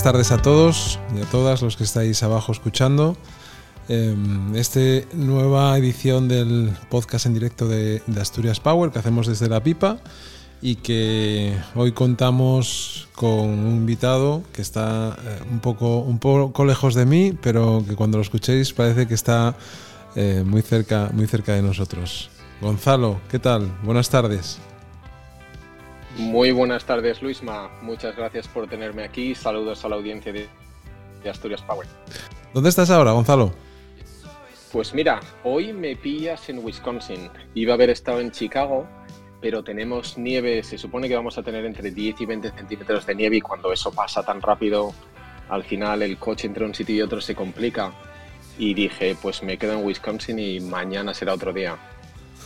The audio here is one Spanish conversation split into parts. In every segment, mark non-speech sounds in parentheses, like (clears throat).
buenas tardes a todos y a todas los que estáis abajo escuchando. Em, esta nueva edición del podcast en directo de, Asturias Power que hacemos desde la pipa y que hoy contamos con un invitado que está eh, un, poco, un poco lejos de mí, pero que cuando lo escuchéis parece que está eh, muy, cerca, muy cerca de nosotros. Gonzalo, ¿qué tal? Buenas tardes. Muy buenas tardes, Luisma. Muchas gracias por tenerme aquí. Saludos a la audiencia de, Asturias Power. ¿Dónde estás ahora, Gonzalo? Pues mira, hoy me pillas en Wisconsin. Iba a haber estado en Chicago, pero tenemos nieve. Se supone que vamos a tener entre 10 y 20 centímetros de nieve y cuando eso pasa tan rápido, al final el coche entre un sitio y otro se complica. Y dije, pues me quedo en Wisconsin y mañana será otro día.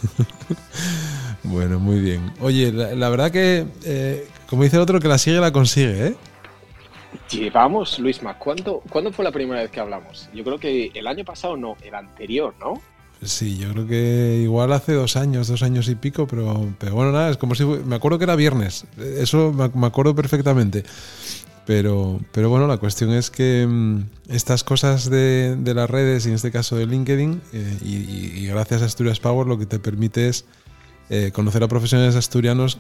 (laughs) bueno, muy bien. Oye, la, verdad que, eh, como dice el otro, que la sigue la consigue, ¿eh? Llevamos, Luisma, ¿cuándo, ¿cuándo fue la primera vez que hablamos? Yo creo que el año pasado no, el anterior, ¿no? Sí, yo creo que igual hace dos años, dos años y pico, pero, pero bueno, nada, es como si... Me acuerdo que era viernes, eso me acuerdo perfectamente. Pero, pero bueno, la cuestión es que mm, estas cosas de, las redes, y en este caso de LinkedIn, eh, y, gracias a Asturias Power, lo que te permite es eh, conocer a profesionales asturianos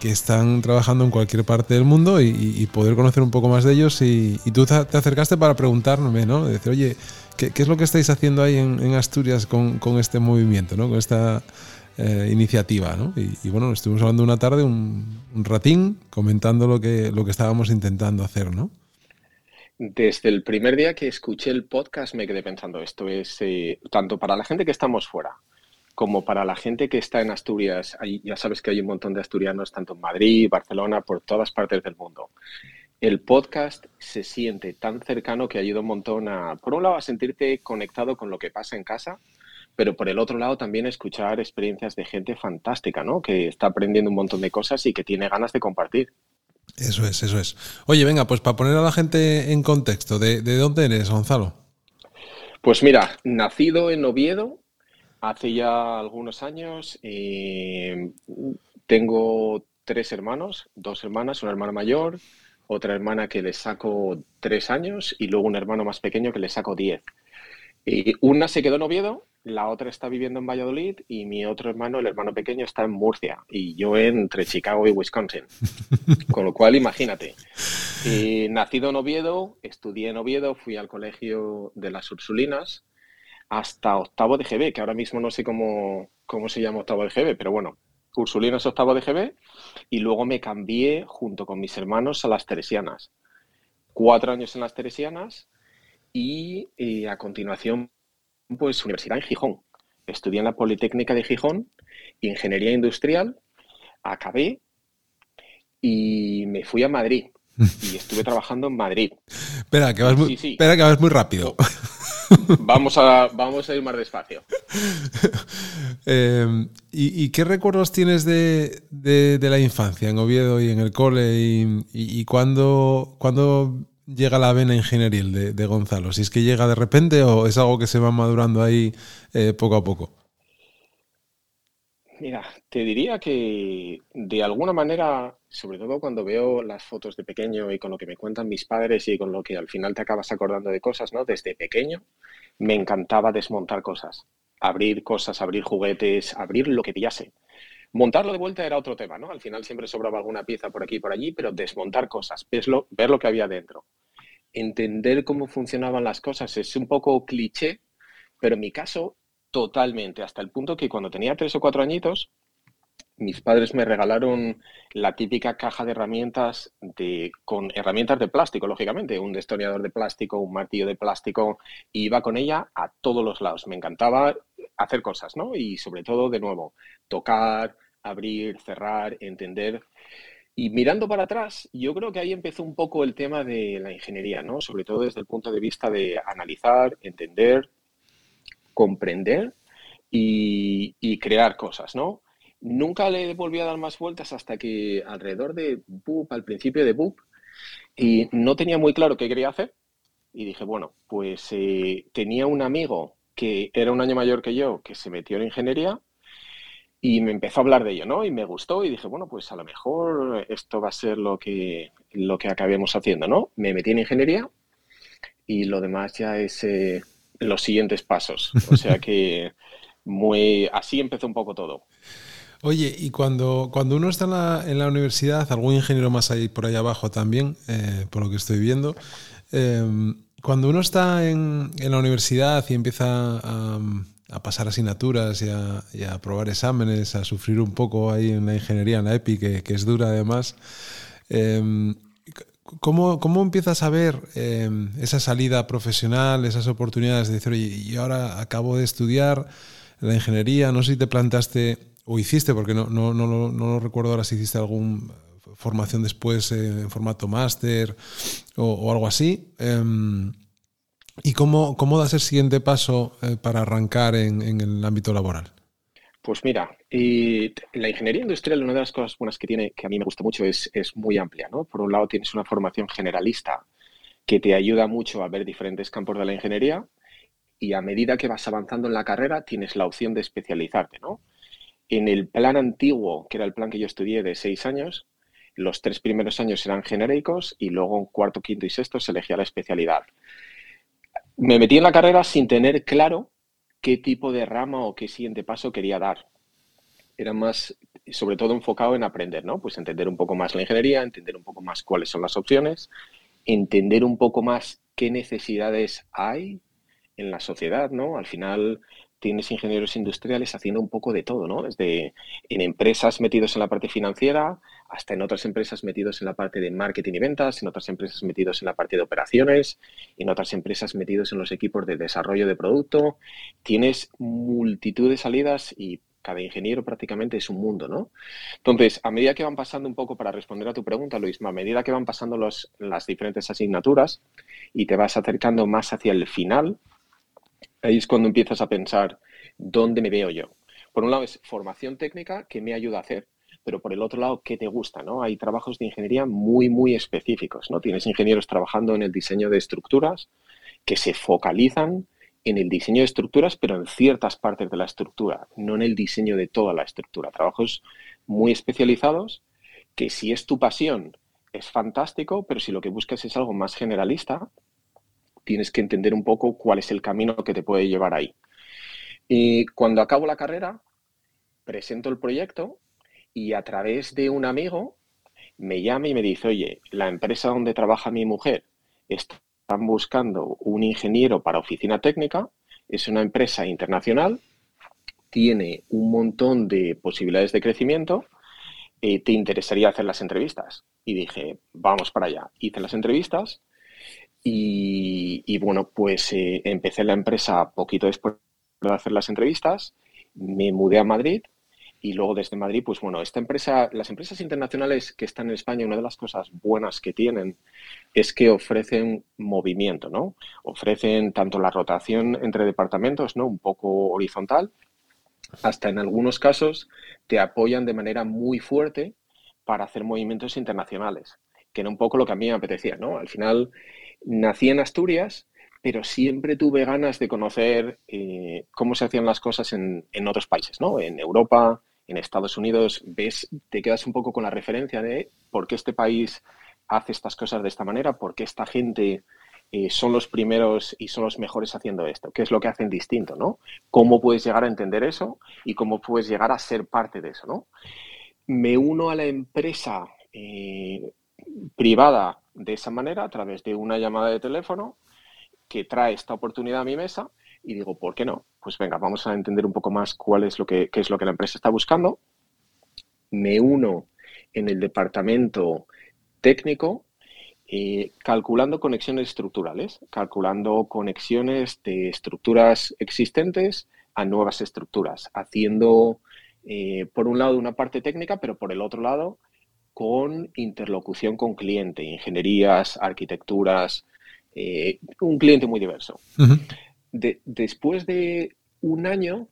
que están trabajando en cualquier parte del mundo y, poder conocer un poco más de ellos. Y, tú te acercaste para preguntarme, ¿no? decir, oye, ¿qué, es lo que estáis haciendo ahí en, Asturias con, con, este movimiento, ¿no? Con esta eh, iniciativa, ¿no? Y, bueno, estuvimos hablando una tarde, un, ratín, comentando lo que, lo que estábamos intentando hacer, ¿no? Desde el primer día que escuché el podcast me quedé pensando, esto es eh, tanto para la gente que estamos fuera como para la gente que está en Asturias. ya sabes que hay un montón de asturianos tanto en Madrid, Barcelona, por todas partes del mundo. El podcast se siente tan cercano que ayuda un montón a, por un lado, a sentirte conectado con lo que pasa en casa, pero por el otro lado también escuchar experiencias de gente fantástica, ¿no? Que está aprendiendo un montón de cosas y que tiene ganas de compartir. Eso es, eso es. Oye, venga, pues para poner a la gente en contexto, ¿de, dónde eres, Gonzalo? Pues mira, nacido en Oviedo hace ya algunos años, eh, tengo tres hermanos, dos hermanas, una hermana mayor, otra hermana que le saco tres años y luego un hermano más pequeño que le saco diez. Y una se quedó en Oviedo la otra está viviendo en Valladolid y mi otro hermano, el hermano pequeño, está en Murcia y yo entre Chicago y Wisconsin. (laughs) Con lo cual, imagínate. nacido en Oviedo, estudié en Oviedo, fui al colegio de las Ursulinas hasta octavo de GB, que ahora mismo no sé cómo, cómo se llama octavo de GB, pero bueno, Ursulinas octavo de GB y luego me cambié junto con mis hermanos a las Teresianas. Cuatro años en las Teresianas y eh, a continuación pues universidad en Gijón. Estudié en la Politécnica de Gijón, ingeniería industrial, acabé y me fui a Madrid. (laughs) Y estuve trabajando en Madrid. Espera, que vas muy, Espera, que vas muy rápido. (laughs) Vamos a, vamos a ir más despacio. (laughs) Em, ¿y, qué recuerdos tienes de, la infancia en Oviedo y en el cole? ¿Y, y, cuándo, cuándo llega la vena ingenieril de, de, Gonzalo? Si es que llega de repente o es algo que se va madurando ahí eh, poco a poco. Mira, te diría que de alguna manera, sobre todo cuando veo las fotos de pequeño y con lo que me cuentan mis padres y con lo que al final te acabas acordando de cosas, ¿no? Desde pequeño me encantaba desmontar cosas, abrir cosas, abrir juguetes, abrir lo que pillase. Montarlo de vuelta era otro tema, ¿no? Al final siempre sobraba alguna pieza por aquí y por allí, pero desmontar cosas, verlo, ver lo que había dentro. Entender cómo funcionaban las cosas es un poco cliché, pero en mi caso, totalmente, hasta el punto que cuando tenía tres o cuatro añitos, mis padres me regalaron la típica caja de herramientas de, con herramientas de plástico, lógicamente, un destornillador de plástico, un martillo de plástico, y iba con ella a todos los lados. Me encantaba hacer cosas, ¿no? Y sobre todo, de nuevo, tocar, abrir, cerrar, entender. Y mirando para atrás, yo creo que ahí empezó un poco el tema de la ingeniería, ¿no? Sobre todo desde el punto de vista de analizar, entender, comprender y, crear cosas, ¿no? Nunca le volví a dar más vueltas hasta que alrededor de BUP, al principio de BUP, y no tenía muy claro qué quería hacer. Y dije, bueno, pues eh, tenía un amigo que era un año mayor que yo, que se metió en ingeniería Y me empezó a hablar de ello, ¿no? Y me gustó y dije, bueno, pues a lo mejor esto va a ser lo que, lo que acabemos haciendo, ¿no? Me metí en ingeniería y lo demás ya es eh, los siguientes pasos. O sea que muy así empezó un poco todo. Oye, y cuando, cuando uno está en la, en la universidad, algún ingeniero más ahí por ahí abajo también, eh, por lo que estoy viendo, eh, cuando uno está en, en, la universidad y empieza a, a pasar asignaturas y a, y a, probar exámenes, a sufrir un poco ahí en la ingeniería, en la EPI, que, que es dura además, eh, ¿cómo, ¿cómo, empiezas a ver eh, esa salida profesional, esas oportunidades de decir, oye, y ahora acabo de estudiar la ingeniería, no sé si te plantaste o hiciste, porque no, no, no, no, lo recuerdo ahora si hiciste alguna formación después en formato máster o, o, algo así. ¿Y cómo, cómo das el siguiente paso eh, para arrancar en, en, el ámbito laboral? Pues mira, y la ingeniería industrial, una de las cosas buenas que tiene, que a mí me gusta mucho, es, es muy amplia, ¿no? Por un lado tienes una formación generalista que te ayuda mucho a ver diferentes campos de la ingeniería y a medida que vas avanzando en la carrera tienes la opción de especializarte, ¿no? En el plan antiguo, que era el plan que yo estudié de seis años, los tres primeros años eran genéricos y luego en cuarto, quinto y sexto se elegía la especialidad. Me metí en la carrera sin tener claro qué tipo de rama o qué siguiente paso quería dar. Era más, sobre todo enfocado en aprender, ¿no? Pues entender un poco más la ingeniería, entender un poco más cuáles son las opciones, entender un poco más qué necesidades hay en la sociedad, ¿no? Al final, tienes ingenieros industriales haciendo un poco de todo, ¿no? Desde en empresas metidos en la parte financiera, hasta en otras empresas metidos en la parte de marketing y ventas, en otras empresas metidos en la parte de operaciones, en otras empresas metidos en los equipos de desarrollo de producto. Tienes multitud de salidas y cada ingeniero prácticamente es un mundo, ¿no? Entonces, a medida que van pasando un poco, para responder a tu pregunta, Luis, a medida que van pasando las diferentes asignaturas y te vas acercando más hacia el final, ahí es cuando empiezas a pensar dónde me veo yo. Por un lado es formación técnica que me ayuda a hacer, pero por el otro lado, ¿qué te gusta? ¿no? Hay trabajos de ingeniería muy, muy específicos. ¿no? Tienes ingenieros trabajando en el diseño de estructuras que se focalizan en el diseño de estructuras, pero en ciertas partes de la estructura, no en el diseño de toda la estructura. Trabajos muy especializados que si es tu pasión es fantástico, pero si lo que buscas es algo más generalista, tienes que entender un poco cuál es el camino que te puede llevar ahí. Y cuando acabo la carrera, presento el proyecto y a través de un amigo me llama y me dice, oye, la empresa donde trabaja mi mujer están buscando un ingeniero para oficina técnica, es una empresa internacional, tiene un montón de posibilidades de crecimiento, eh, ¿te interesaría hacer las entrevistas? Y dije, vamos para allá. Hice las entrevistas y, y bueno, pues eh, empecé la empresa poquito después de hacer las entrevistas, me mudé a Madrid y luego desde Madrid, pues bueno, esta empresa, las empresas internacionales que están en España, una de las cosas buenas que tienen es que ofrecen movimiento, ¿no? Ofrecen tanto la rotación entre departamentos, ¿no? Un poco horizontal, hasta en algunos casos te apoyan de manera muy fuerte para hacer movimientos internacionales, que era un poco lo que a mí me apetecía, ¿no? Al final nací en Asturias, pero siempre tuve ganas de conocer eh, cómo se hacían las cosas en, en, otros países, ¿no? En Europa, en Estados Unidos, ves, te quedas un poco con la referencia de por qué este país hace estas cosas de esta manera, por qué esta gente eh, son los primeros y son los mejores haciendo esto, qué es lo que hacen distinto, ¿no? ¿Cómo puedes llegar a entender eso y cómo puedes llegar a ser parte de eso, ¿no? Me uno a la empresa eh, privada de esa manera a través de una llamada de teléfono que trae esta oportunidad a mi mesa y digo, ¿por qué no? Pues venga, vamos a entender un poco más cuál es lo que, qué es lo que la empresa está buscando. Me uno en el departamento técnico eh, calculando conexiones estructurales, calculando conexiones de estructuras existentes a nuevas estructuras, haciendo, eh, por un lado, una parte técnica, pero por el otro lado, con interlocución con cliente, ingenierías, arquitecturas, eh, un cliente muy diverso. Uh -huh. de, después de un año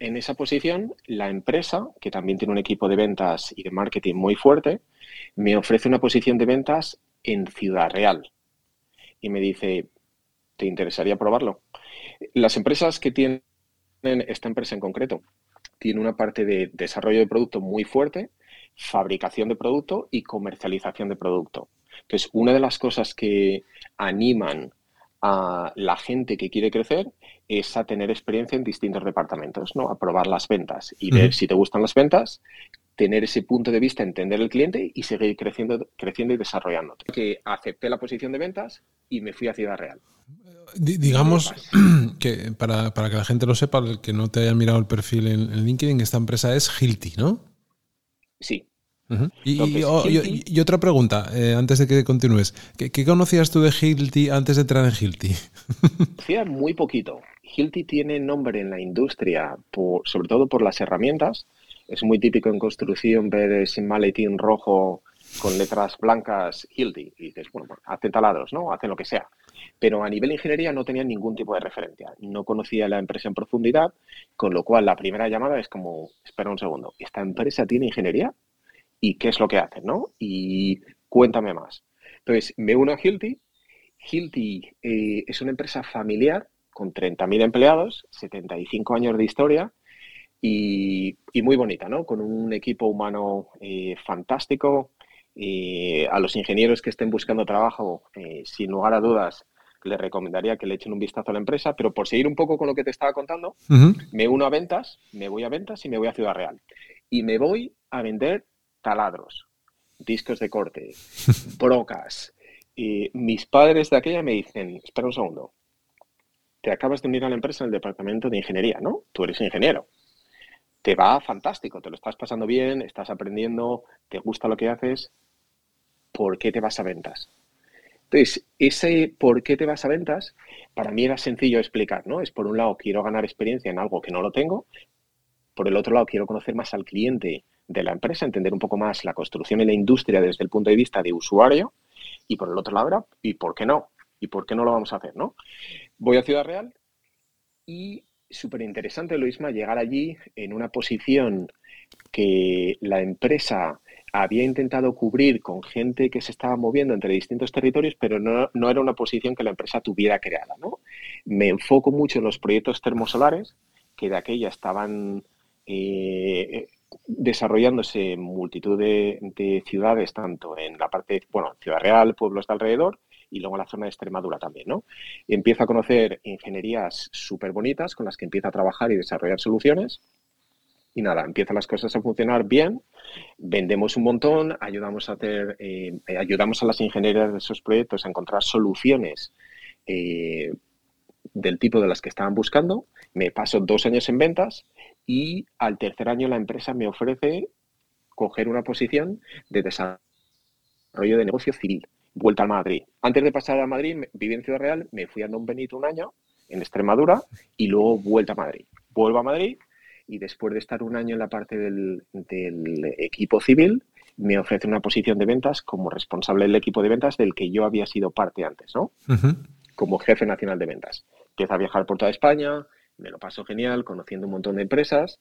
en esa posición, la empresa, que también tiene un equipo de ventas y de marketing muy fuerte, me ofrece una posición de ventas en Ciudad Real. Y me dice, ¿te interesaría probarlo? Las empresas que tienen esta empresa en concreto tiene una parte de desarrollo de producto muy fuerte, fabricación de producto y comercialización de producto. Entonces, una de las cosas que animan a la gente que quiere crecer es a tener experiencia en distintos departamentos, ¿no? A probar las ventas y ver si te gustan las ventas, tener ese punto de vista, entender el cliente y seguir creciendo, creciendo y desarrollándote. Que acepté la posición de ventas y me fui a Ciudad Real. digamos (clears throat) que para, que la gente lo sepa, el que no te haya mirado el perfil en, LinkedIn, esta empresa es Hilti, ¿no? Sí. y, otra pregunta, eh, antes de que continúes. ¿Qué, conocías tú de Hilti antes de entrar en Hilti? (laughs) Conocía muy poquito. Hilti tiene nombre en la industria, sobre todo por las herramientas, es muy típico en construcción ver ese maletín rojo con letras blancas Hildy. Y dices, bueno, pues, hacen taladros, ¿no? Hacen lo que sea. Pero a nivel ingeniería no tenía ningún tipo de referencia. No conocía la empresa en profundidad, con lo cual la primera llamada es como, espera un segundo, ¿esta empresa tiene ingeniería? ¿Y qué es lo que hacen, no? Y cuéntame más. Entonces, me uno a Hilti. Hilti eh, es una empresa familiar con 30.000 empleados, 75 años de historia, y, muy bonita, ¿no? Con un equipo humano eh, fantástico. Eh, a los ingenieros que estén buscando trabajo, eh, sin lugar a dudas, les recomendaría que le echen un vistazo a la empresa, pero por seguir un poco con lo que te estaba contando, me uno a ventas, me voy a ventas y me voy a Ciudad Real. Y me voy a vender taladros, discos de corte, (laughs) brocas. mis padres de aquella me dicen, espera un segundo, te acabas de unir a la empresa en el departamento de ingeniería, ¿no? Tú eres ingeniero te va fantástico, te lo estás pasando bien, estás aprendiendo, te gusta lo que haces, ¿por qué te vas a ventas? Entonces, ese por qué te vas a ventas, para mí era sencillo explicar, ¿no? Es por un lado, quiero ganar experiencia en algo que no lo tengo, por el otro lado, quiero conocer más al cliente de la empresa, entender un poco más la construcción y la industria desde el punto de vista de usuario, y por el otro lado, ¿y por qué no? ¿Y por qué no lo vamos a hacer, no? Voy a Ciudad Real y súper interesante, Luisma, llegar allí en una posición que la empresa había intentado cubrir con gente que se estaba moviendo entre distintos territorios, pero no, era una posición que la empresa tuviera creada. ¿no? Me enfoco mucho en los proyectos termosolares, que de aquella estaban eh, desarrollándose en multitud de, de, ciudades, tanto en la parte, bueno, Ciudad Real, pueblos de alrededor, y luego la zona de Extremadura también, ¿no? Empiezo a conocer ingenierías súper bonitas con las que empieza a trabajar y desarrollar soluciones. Y nada, empiezan las cosas a funcionar bien, vendemos un montón, ayudamos a hacer, eh, ayudamos a las ingenierías de esos proyectos a encontrar soluciones eh, del tipo de las que estaban buscando. Me paso dos años en ventas y al tercer año la empresa me ofrece coger una posición de desarrollo de negocio civil vuelta a Madrid. Antes de pasar a Madrid, viví en Ciudad Real, me fui a Don Benito un año en Extremadura y luego vuelta a Madrid. Vuelvo a Madrid y después de estar un año en la parte del, equipo civil, me ofrece una posición de ventas como responsable del equipo de ventas del que yo había sido parte antes, ¿no? Como jefe nacional de ventas. Empiezo a viajar por toda España, me lo paso genial, conociendo un montón de empresas.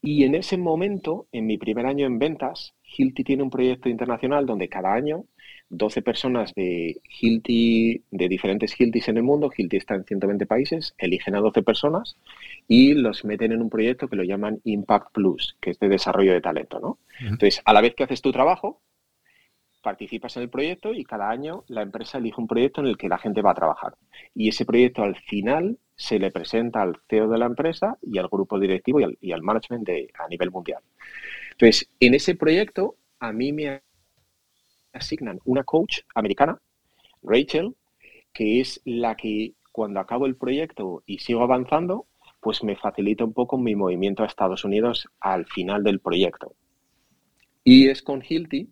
Y en ese momento, en mi primer año en ventas, Hilti tiene un proyecto internacional donde cada año 12 personas de Hilti, de diferentes Hiltis en el mundo, Hilti está en 120 países, eligen a 12 personas y los meten en un proyecto que lo llaman Impact Plus, que es de desarrollo de talento, ¿no? Entonces, a la vez que haces tu trabajo, participas en el proyecto y cada año la empresa elige un proyecto en el que la gente va a trabajar. Y ese proyecto al final se le presenta al CEO de la empresa y al grupo directivo y al, y al management de, a nivel mundial. Entonces, en ese proyecto a mí me asignan una coach americana, Rachel, que es la que cuando acabo el proyecto y sigo avanzando, pues me facilita un poco mi movimiento a Estados Unidos al final del proyecto. Y es con Hilti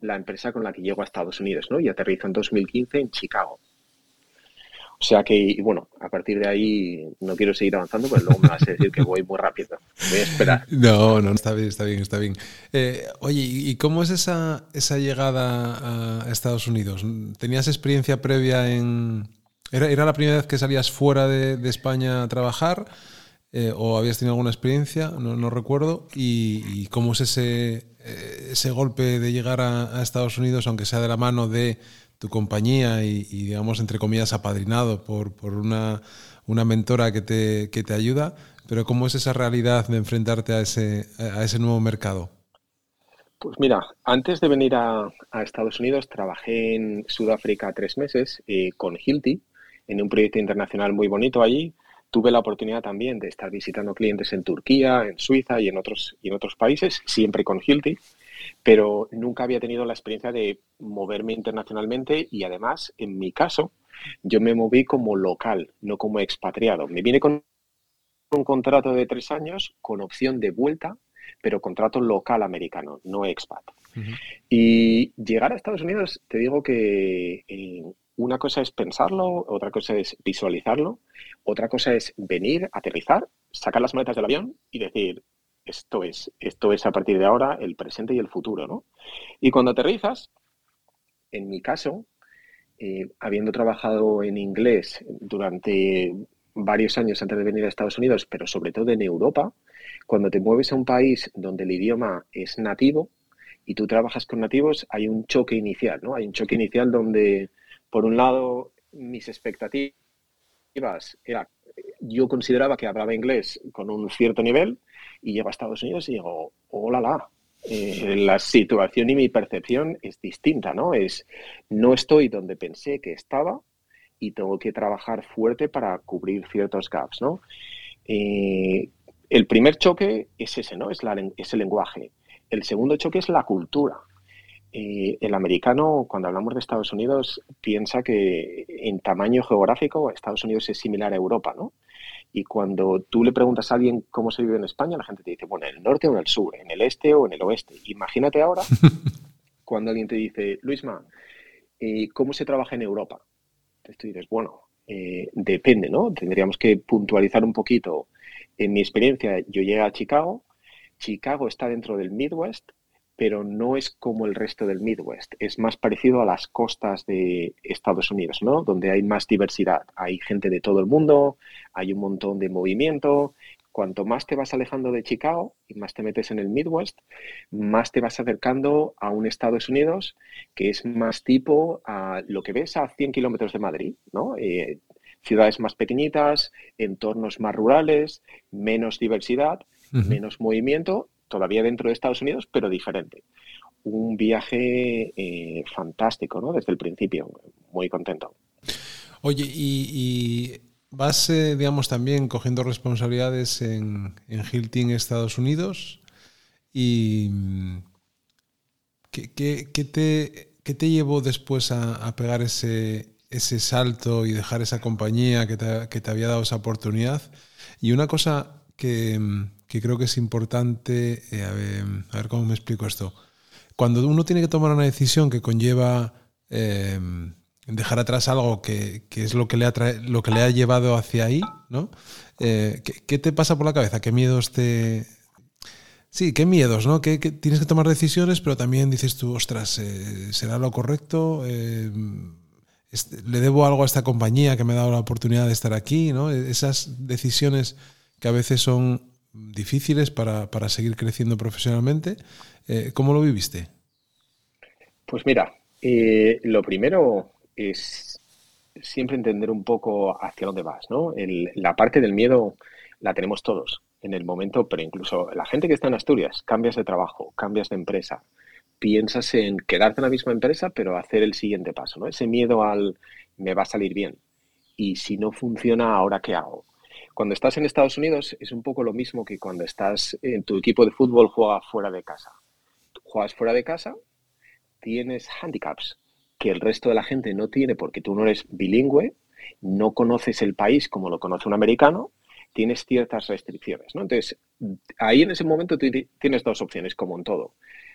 la empresa con la que llego a Estados Unidos, ¿no? Y aterrizo en 2015 en Chicago. O sea que, bueno, a partir de ahí no quiero seguir avanzando, pero luego me vas a decir que voy muy rápido. Voy a esperar. (laughs) No, no, está bien, está bien, está bien. Eh, oye, ¿y cómo es esa, esa llegada a Estados Unidos? ¿Tenías experiencia previa en... ¿Era, la primera vez que salías fuera de, España a trabajar? Eh, ¿O habías tenido alguna experiencia? No, recuerdo. ¿Y, cómo es ese, eh, ese golpe de llegar a Estados Unidos, aunque sea de la mano de tu compañía y, digamos, entre comillas, apadrinado por, por una, una, mentora que te, que te ayuda. pero ¿cómo es esa realidad de enfrentarte a ese, a ese nuevo mercado? Pues mira, antes de venir a, Estados Unidos trabajé en Sudáfrica tres meses eh, con Hilti en un proyecto internacional muy bonito allí. Tuve la oportunidad también de estar visitando clientes en Turquía, en Suiza y en otros, y en otros países, siempre con Hilti, pero nunca había tenido la experiencia de moverme internacionalmente y además, en mi caso, yo me moví como local, no como expatriado. Me vine con un contrato de tres años con opción de vuelta pero contrato local americano, no expat. Y llegar a Estados Unidos, te digo que eh, una cosa es pensarlo, otra cosa es visualizarlo, otra cosa es venir, aterrizar, sacar las maletas del avión y decir, esto es, esto es a partir de ahora el presente y el futuro, ¿no? Y cuando aterrizas, en mi caso, eh, habiendo trabajado en inglés durante varios años antes de venir a Estados Unidos, pero sobre todo en Europa, cuando te mueves a un país donde el idioma es nativo y tú trabajas con nativos, hay un choque inicial, ¿no? Hay un choque inicial donde, por un lado, mis expectativas era, yo consideraba que hablaba inglés con un cierto nivel y llego a Estados Unidos y digo, hola, la, eh, la situación y mi percepción es distinta, ¿no? Es, no estoy donde pensé que estaba y tengo que trabajar fuerte para cubrir ciertos gaps, ¿no? Eh, el primer choque es ese, ¿no? Es, la, es el lenguaje. El segundo choque es la cultura. Eh, el americano, cuando hablamos de Estados Unidos, piensa que en tamaño geográfico Estados Unidos es similar a Europa, ¿no? Y cuando tú le preguntas a alguien cómo se vive en España, la gente te dice, bueno, en el norte o en el sur, en el este o en el oeste. Imagínate ahora (laughs) cuando alguien te dice, Luisma, eh, ¿cómo se trabaja en Europa? Entonces tú dices, bueno, eh, depende, ¿no? Tendríamos que puntualizar un poquito en mi experiencia, yo llegué a Chicago. Chicago está dentro del Midwest, pero no es como el resto del Midwest. Es más parecido a las costas de Estados Unidos, ¿no? Donde hay más diversidad. Hay gente de todo el mundo, hay un montón de movimiento. Cuanto más te vas alejando de Chicago y más te metes en el Midwest, más te vas acercando a un Estados Unidos que es más tipo a lo que ves a 100 kilómetros de Madrid, ¿no? Eh, ciudades más pequeñitas, entornos más rurales, menos diversidad, menos movimiento, todavía dentro de Estados Unidos, pero diferente. Un viaje eh, fantástico, ¿no? Desde el principio, muy contento. Oye, y, vas, eh, digamos, también cogiendo responsabilidades en, Hilton, Estados Unidos. ¿Y qué, te, qué te llevó después a pegar ese, ese salto y dejar esa compañía que te, había dado esa oportunidad. Y una cosa que, creo que es importante, eh, a, ver, cómo me explico esto. Cuando uno tiene que tomar una decisión que conlleva eh, dejar atrás algo que, es lo que, le ha lo que le ha llevado hacia ahí, ¿no? Eh, ¿qué, te pasa por la cabeza? ¿Qué miedos te, Sí, qué miedos, ¿no? Que, tienes que tomar decisiones, pero también dices tú, ostras, ¿será lo correcto? Este, le debo algo a esta compañía que me ha dado la oportunidad de estar aquí, ¿no? Esas decisiones que a veces son difíciles para, seguir creciendo profesionalmente. Eh, ¿Cómo lo viviste? Pues mira, eh, lo primero es siempre entender un poco hacia dónde vas, ¿no? la parte del miedo la tenemos todos en el momento, pero incluso la gente que está en Asturias, cambias de trabajo, cambias de empresa, piensas en quedarte en la misma empresa, pero hacer el siguiente paso, ¿no? Ese miedo al me va a salir bien. Y si no funciona, ¿ahora qué hago? Cuando estás en Estados Unidos es un poco lo mismo que cuando estás en tu equipo de fútbol juega fuera de casa. juegas fuera de casa, tienes handicaps que el resto de la gente no tiene porque tú no eres bilingüe, no conoces el país como lo conoce un americano, tienes ciertas restricciones, ¿no? Entonces, ahí en ese momento tienes dos opciones, como en todo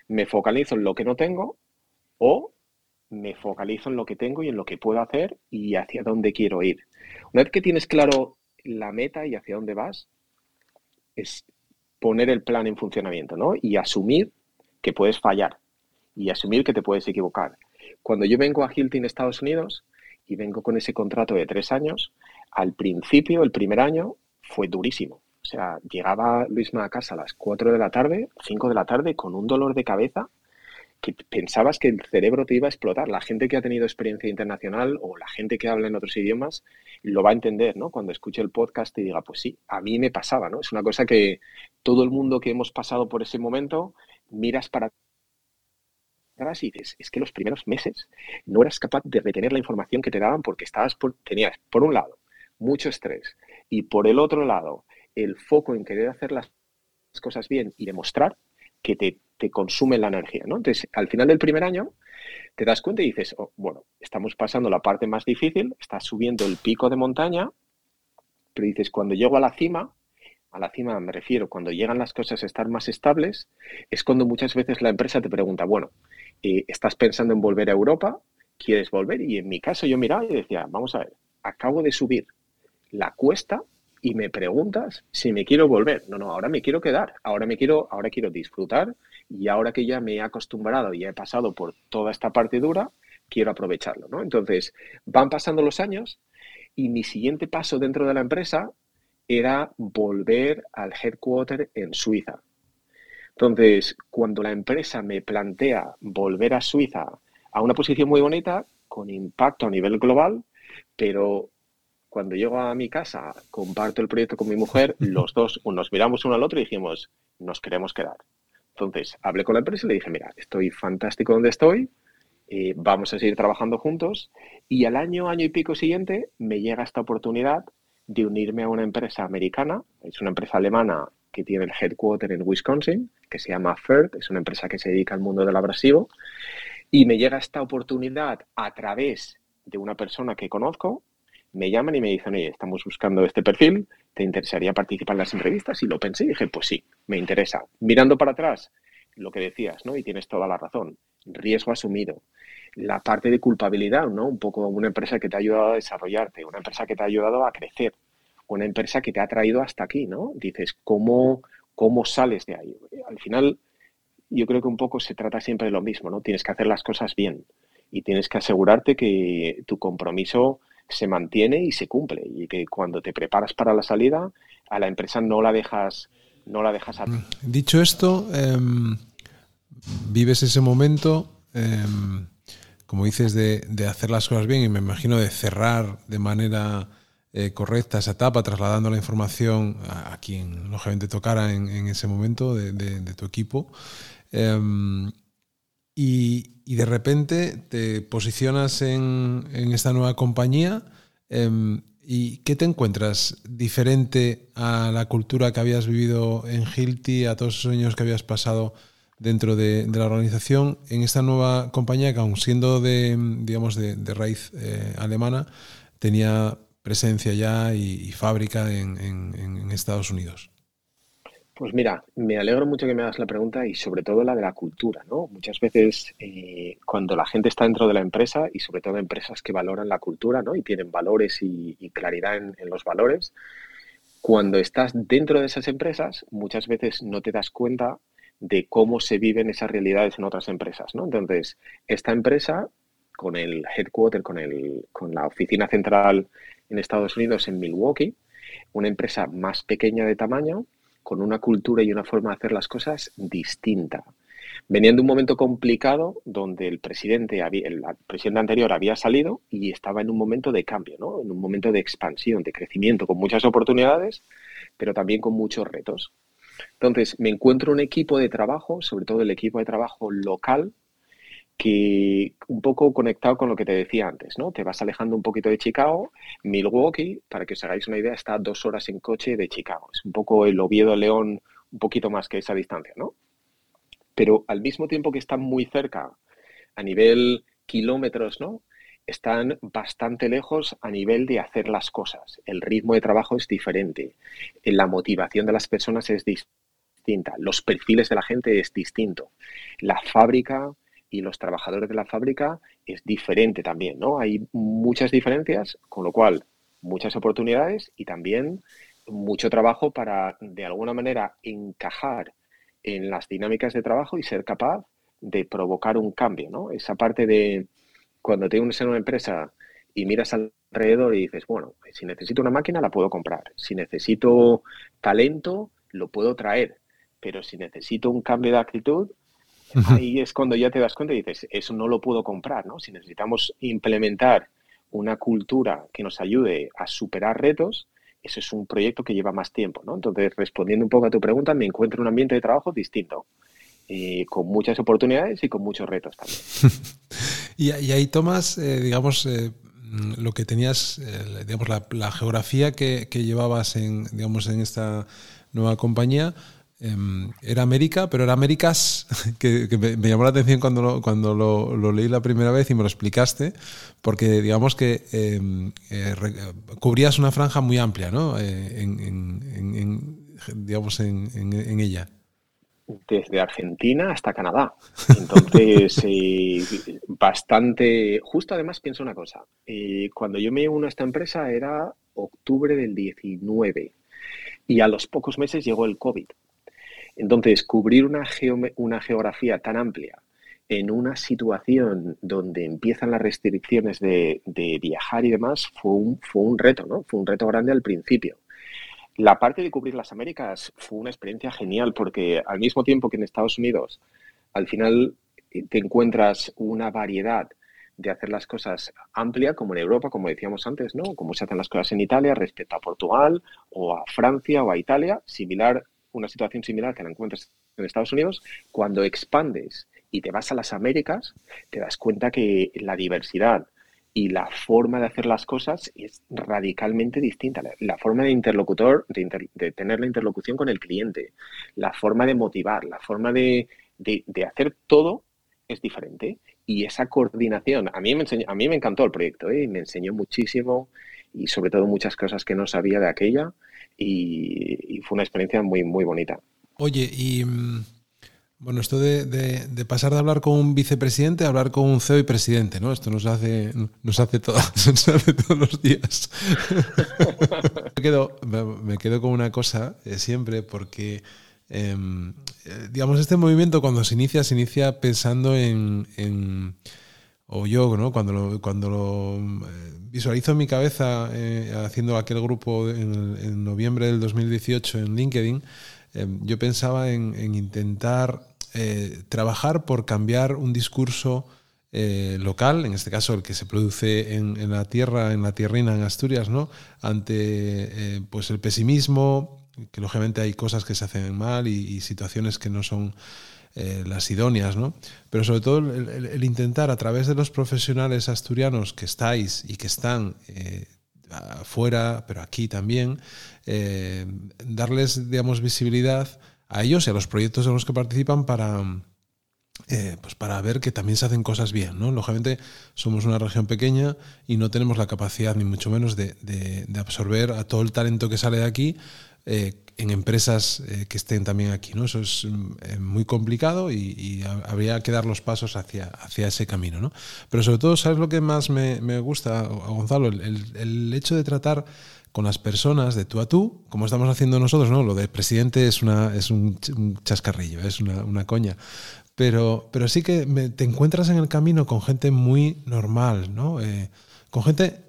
me focalizo en lo que no tengo o me focalizo en lo que tengo y en lo que puedo hacer y hacia dónde quiero ir. Una vez que tienes claro la meta y hacia dónde vas, es poner el plan en funcionamiento, ¿no? Y asumir que puedes fallar y asumir que te puedes equivocar. Cuando yo vengo a Hilton, Estados Unidos, y vengo con ese contrato de tres años, al principio, el primer año, fue durísimo. O sea, llegaba Luisma a casa a las 4 de la tarde, 5 de la tarde, con un dolor de cabeza que pensabas que el cerebro te iba a explotar. La gente que ha tenido experiencia internacional o la gente que habla en otros idiomas lo va a entender, ¿no? Cuando escuche el podcast y diga, pues sí, a mí me pasaba, ¿no? Es una cosa que todo el mundo que hemos pasado por ese momento miras para atrás y dices, es que los primeros meses no eras capaz de retener la información que te daban porque estabas por, tenías, por un lado, mucho estrés y por el otro lado, el foco en querer hacer las cosas bien y demostrar que te, te consume la energía, ¿no? Entonces, al final del primer año, te das cuenta y dices, oh, bueno, estamos pasando la parte más difícil, estás subiendo el pico de montaña, pero dices, cuando llego a la cima, a la cima me refiero, cuando llegan las cosas a estar más estables, es cuando muchas veces la empresa te pregunta, bueno, eh, ¿estás pensando en volver a Europa? ¿Quieres volver? Y en mi caso yo miraba y decía, vamos a ver, acabo de subir la cuesta y me preguntas si me quiero volver. No, no, ahora me quiero quedar, ahora me quiero, ahora quiero disfrutar y ahora que ya me he acostumbrado y he pasado por toda esta parte dura, quiero aprovecharlo, ¿no? Entonces, van pasando los años y mi siguiente paso dentro de la empresa era volver al headquarter en Suiza. Entonces, cuando la empresa me plantea volver a Suiza a una posición muy bonita, con impacto a nivel global, pero cuando llego a mi casa, comparto el proyecto con mi mujer, (laughs) los dos nos miramos uno al otro y dijimos, nos queremos quedar. Entonces, hablé con la empresa y le dije, mira, estoy fantástico donde estoy, eh, vamos a seguir trabajando juntos. Y al año, año y pico siguiente, me llega esta oportunidad de unirme a una empresa americana, es una empresa alemana que tiene el headquarter en Wisconsin, que se llama FERT, es una empresa que se dedica al mundo del abrasivo, y me llega esta oportunidad a través de una persona que conozco, me llaman y me dicen, oye, estamos buscando este perfil, ¿te interesaría participar en las entrevistas? Y lo pensé y dije, pues sí, me interesa. Mirando para atrás, lo que decías, ¿no? Y tienes toda la razón, riesgo asumido. La parte de culpabilidad, ¿no? Un poco una empresa que te ha ayudado a desarrollarte, una empresa que te ha ayudado a crecer, una empresa que te ha traído hasta aquí, ¿no? Dices, ¿cómo, cómo sales de ahí? Al final, yo creo que un poco se trata siempre de lo mismo, ¿no? Tienes que hacer las cosas bien y tienes que asegurarte que tu compromiso se mantiene y se cumple y que cuando te preparas para la salida a la empresa no la dejas no la dejas dicho esto em, vives ese momento em, como dices de, de, hacer las cosas bien y me imagino de cerrar de manera eh, correcta esa etapa trasladando la información a, quien lógicamente tocara en, ese momento de, de, tu equipo. Em, y, de repente te posicionas en, esta nueva compañía em, y ¿qué te encuentras diferente a la cultura que habías vivido en Hilti, a todos esos años que habías pasado dentro de, la organización en esta nueva compañía que aun siendo de, digamos, de, raíz eh, alemana, tenía presencia ya y, fábrica en Estados Unidos? Pues mira, me alegro mucho que me hagas la pregunta y sobre todo la de la cultura, ¿no? Muchas veces eh, cuando la gente está dentro de la empresa y sobre todo empresas que valoran la cultura, ¿no? Y tienen valores y, claridad en, los valores, cuando estás dentro de esas empresas, muchas veces no te das cuenta de cómo se viven esas realidades en otras empresas, ¿no? Entonces, esta empresa con el headquarter, con, el, con la oficina central en Estados Unidos en Milwaukee, una empresa más pequeña de tamaño, con una cultura y una forma de hacer las cosas distinta. Venían de un momento complicado donde el presidente, el presidente anterior había salido y estaba en un momento de cambio, ¿no? en un momento de expansión, de crecimiento, con muchas oportunidades, pero también con muchos retos. Entonces, me encuentro un equipo de trabajo, sobre todo el equipo de trabajo local, que un poco conectado con lo que te decía antes, ¿no? Te vas alejando un poquito de Chicago. Milwaukee, para que os hagáis una idea, está dos horas en coche de Chicago. Es un poco el Oviedo-León, un poquito más que esa distancia, ¿no? Pero al mismo tiempo que están muy cerca a nivel kilómetros, ¿no? Están bastante lejos a nivel de hacer las cosas. El ritmo de trabajo es diferente. La motivación de las personas es distinta. Los perfiles de la gente es distinto. La fábrica y los trabajadores de la fábrica es diferente también, ¿no? Hay muchas diferencias, con lo cual muchas oportunidades y también mucho trabajo para, de alguna manera, encajar en las dinámicas de trabajo y ser capaz de provocar un cambio, ¿no? Esa parte de cuando te unes en una empresa y miras alrededor y dices, bueno, si necesito una máquina la puedo comprar, si necesito talento lo puedo traer, pero si necesito un cambio de actitud ahí es cuando ya te das cuenta y dices, eso no lo puedo comprar, ¿no? Si necesitamos implementar una cultura que nos ayude a superar retos, eso es un proyecto que lleva más tiempo, ¿no? Entonces, respondiendo un poco a tu pregunta, me encuentro en un ambiente de trabajo distinto, eh, con muchas oportunidades y con muchos retos también. (laughs) y, ahí tomas, eh, digamos, eh, lo que tenías, digamos, la, geografía que, que, llevabas en, digamos, en esta nueva compañía, era América, pero era Américas, (laughs) que, me, llamó la atención cuando, lo, cuando lo, leí la primera vez y me lo explicaste, porque digamos que em, eh, cubrías una franja muy amplia, ¿no? Eh, en, digamos, en, ella. Desde Argentina hasta Canadá. Entonces, (laughs) eh, bastante... Justo además pienso una cosa. cuando yo me uno a esta empresa era octubre del 19 y a los pocos meses llegó el COVID. Entonces, cubrir una, geografía tan amplia en una situación donde empiezan las restricciones de, viajar y demás fue un, fue un reto, ¿no? Fue un reto grande al principio. La parte de cubrir las Américas fue una experiencia genial porque al mismo tiempo que en Estados Unidos, al final eh, te encuentras una variedad de hacer las cosas amplia, como en Europa, como decíamos antes, ¿no? Como se hacen las cosas en Italia respecto a Portugal o a Francia o a Italia, similar una situación similar que la encuentras en Estados Unidos, cuando expandes y te vas a las Américas, te das cuenta que la diversidad y la forma de hacer las cosas es radicalmente distinta. La, forma de interlocutor, de, tener la interlocución con el cliente, la forma de motivar, la forma de, hacer todo es diferente. Y esa coordinación, a mí me, a mí me encantó el proyecto ¿eh? me enseñó muchísimo y sobre todo muchas cosas que no sabía de aquella y, fue una experiencia muy, muy bonita. Oye, y mm, bueno, esto de, pasar de hablar con un vicepresidente a hablar con un CEO y presidente, ¿no? Esto nos hace, nos hace, todo, (laughs) todos los días. (laughs) me, quedo, me, quedo, con una cosa eh, siempre porque, em, eh, digamos, este movimiento cuando se inicia, se inicia pensando en, o yo, ¿no? Cuando lo, cuando eh, visualizo en mi cabeza eh, haciendo aquel grupo en, noviembre del 2018 en LinkedIn, eh, yo pensaba en, intentar trabajar por cambiar un discurso local, en este caso el que se produce en, la tierra, en la tierrina, en Asturias, ¿no? ante pues el pesimismo, que lógicamente hay cosas que se hacen mal y situaciones que no son eh, las idóneas, ¿no? Pero sobre todo el, intentar a través de los profesionales asturianos que estáis y que están eh, afuera, pero aquí también, eh, darles, digamos, visibilidad a ellos y a los proyectos en los que participan para, pues para ver que también se hacen cosas bien. ¿no? Lógicamente somos una región pequeña y no tenemos la capacidad, ni mucho menos, de absorber a todo el talento que sale de aquí, eh, en empresas eh, que estén también aquí. ¿no? Eso es mm, eh, muy complicado y, habría que dar los pasos hacia, hacia ese camino. ¿no? Pero sobre todo, ¿sabes lo que más me, me gusta, Gonzalo? El, el, hecho de tratar con las personas de tú a tú, como estamos haciendo nosotros, ¿no? Lo de presidente es, una, es un, chascarrillo, es una, una coña. Pero, pero sí que te encuentras en el camino con gente muy normal, ¿no? con gente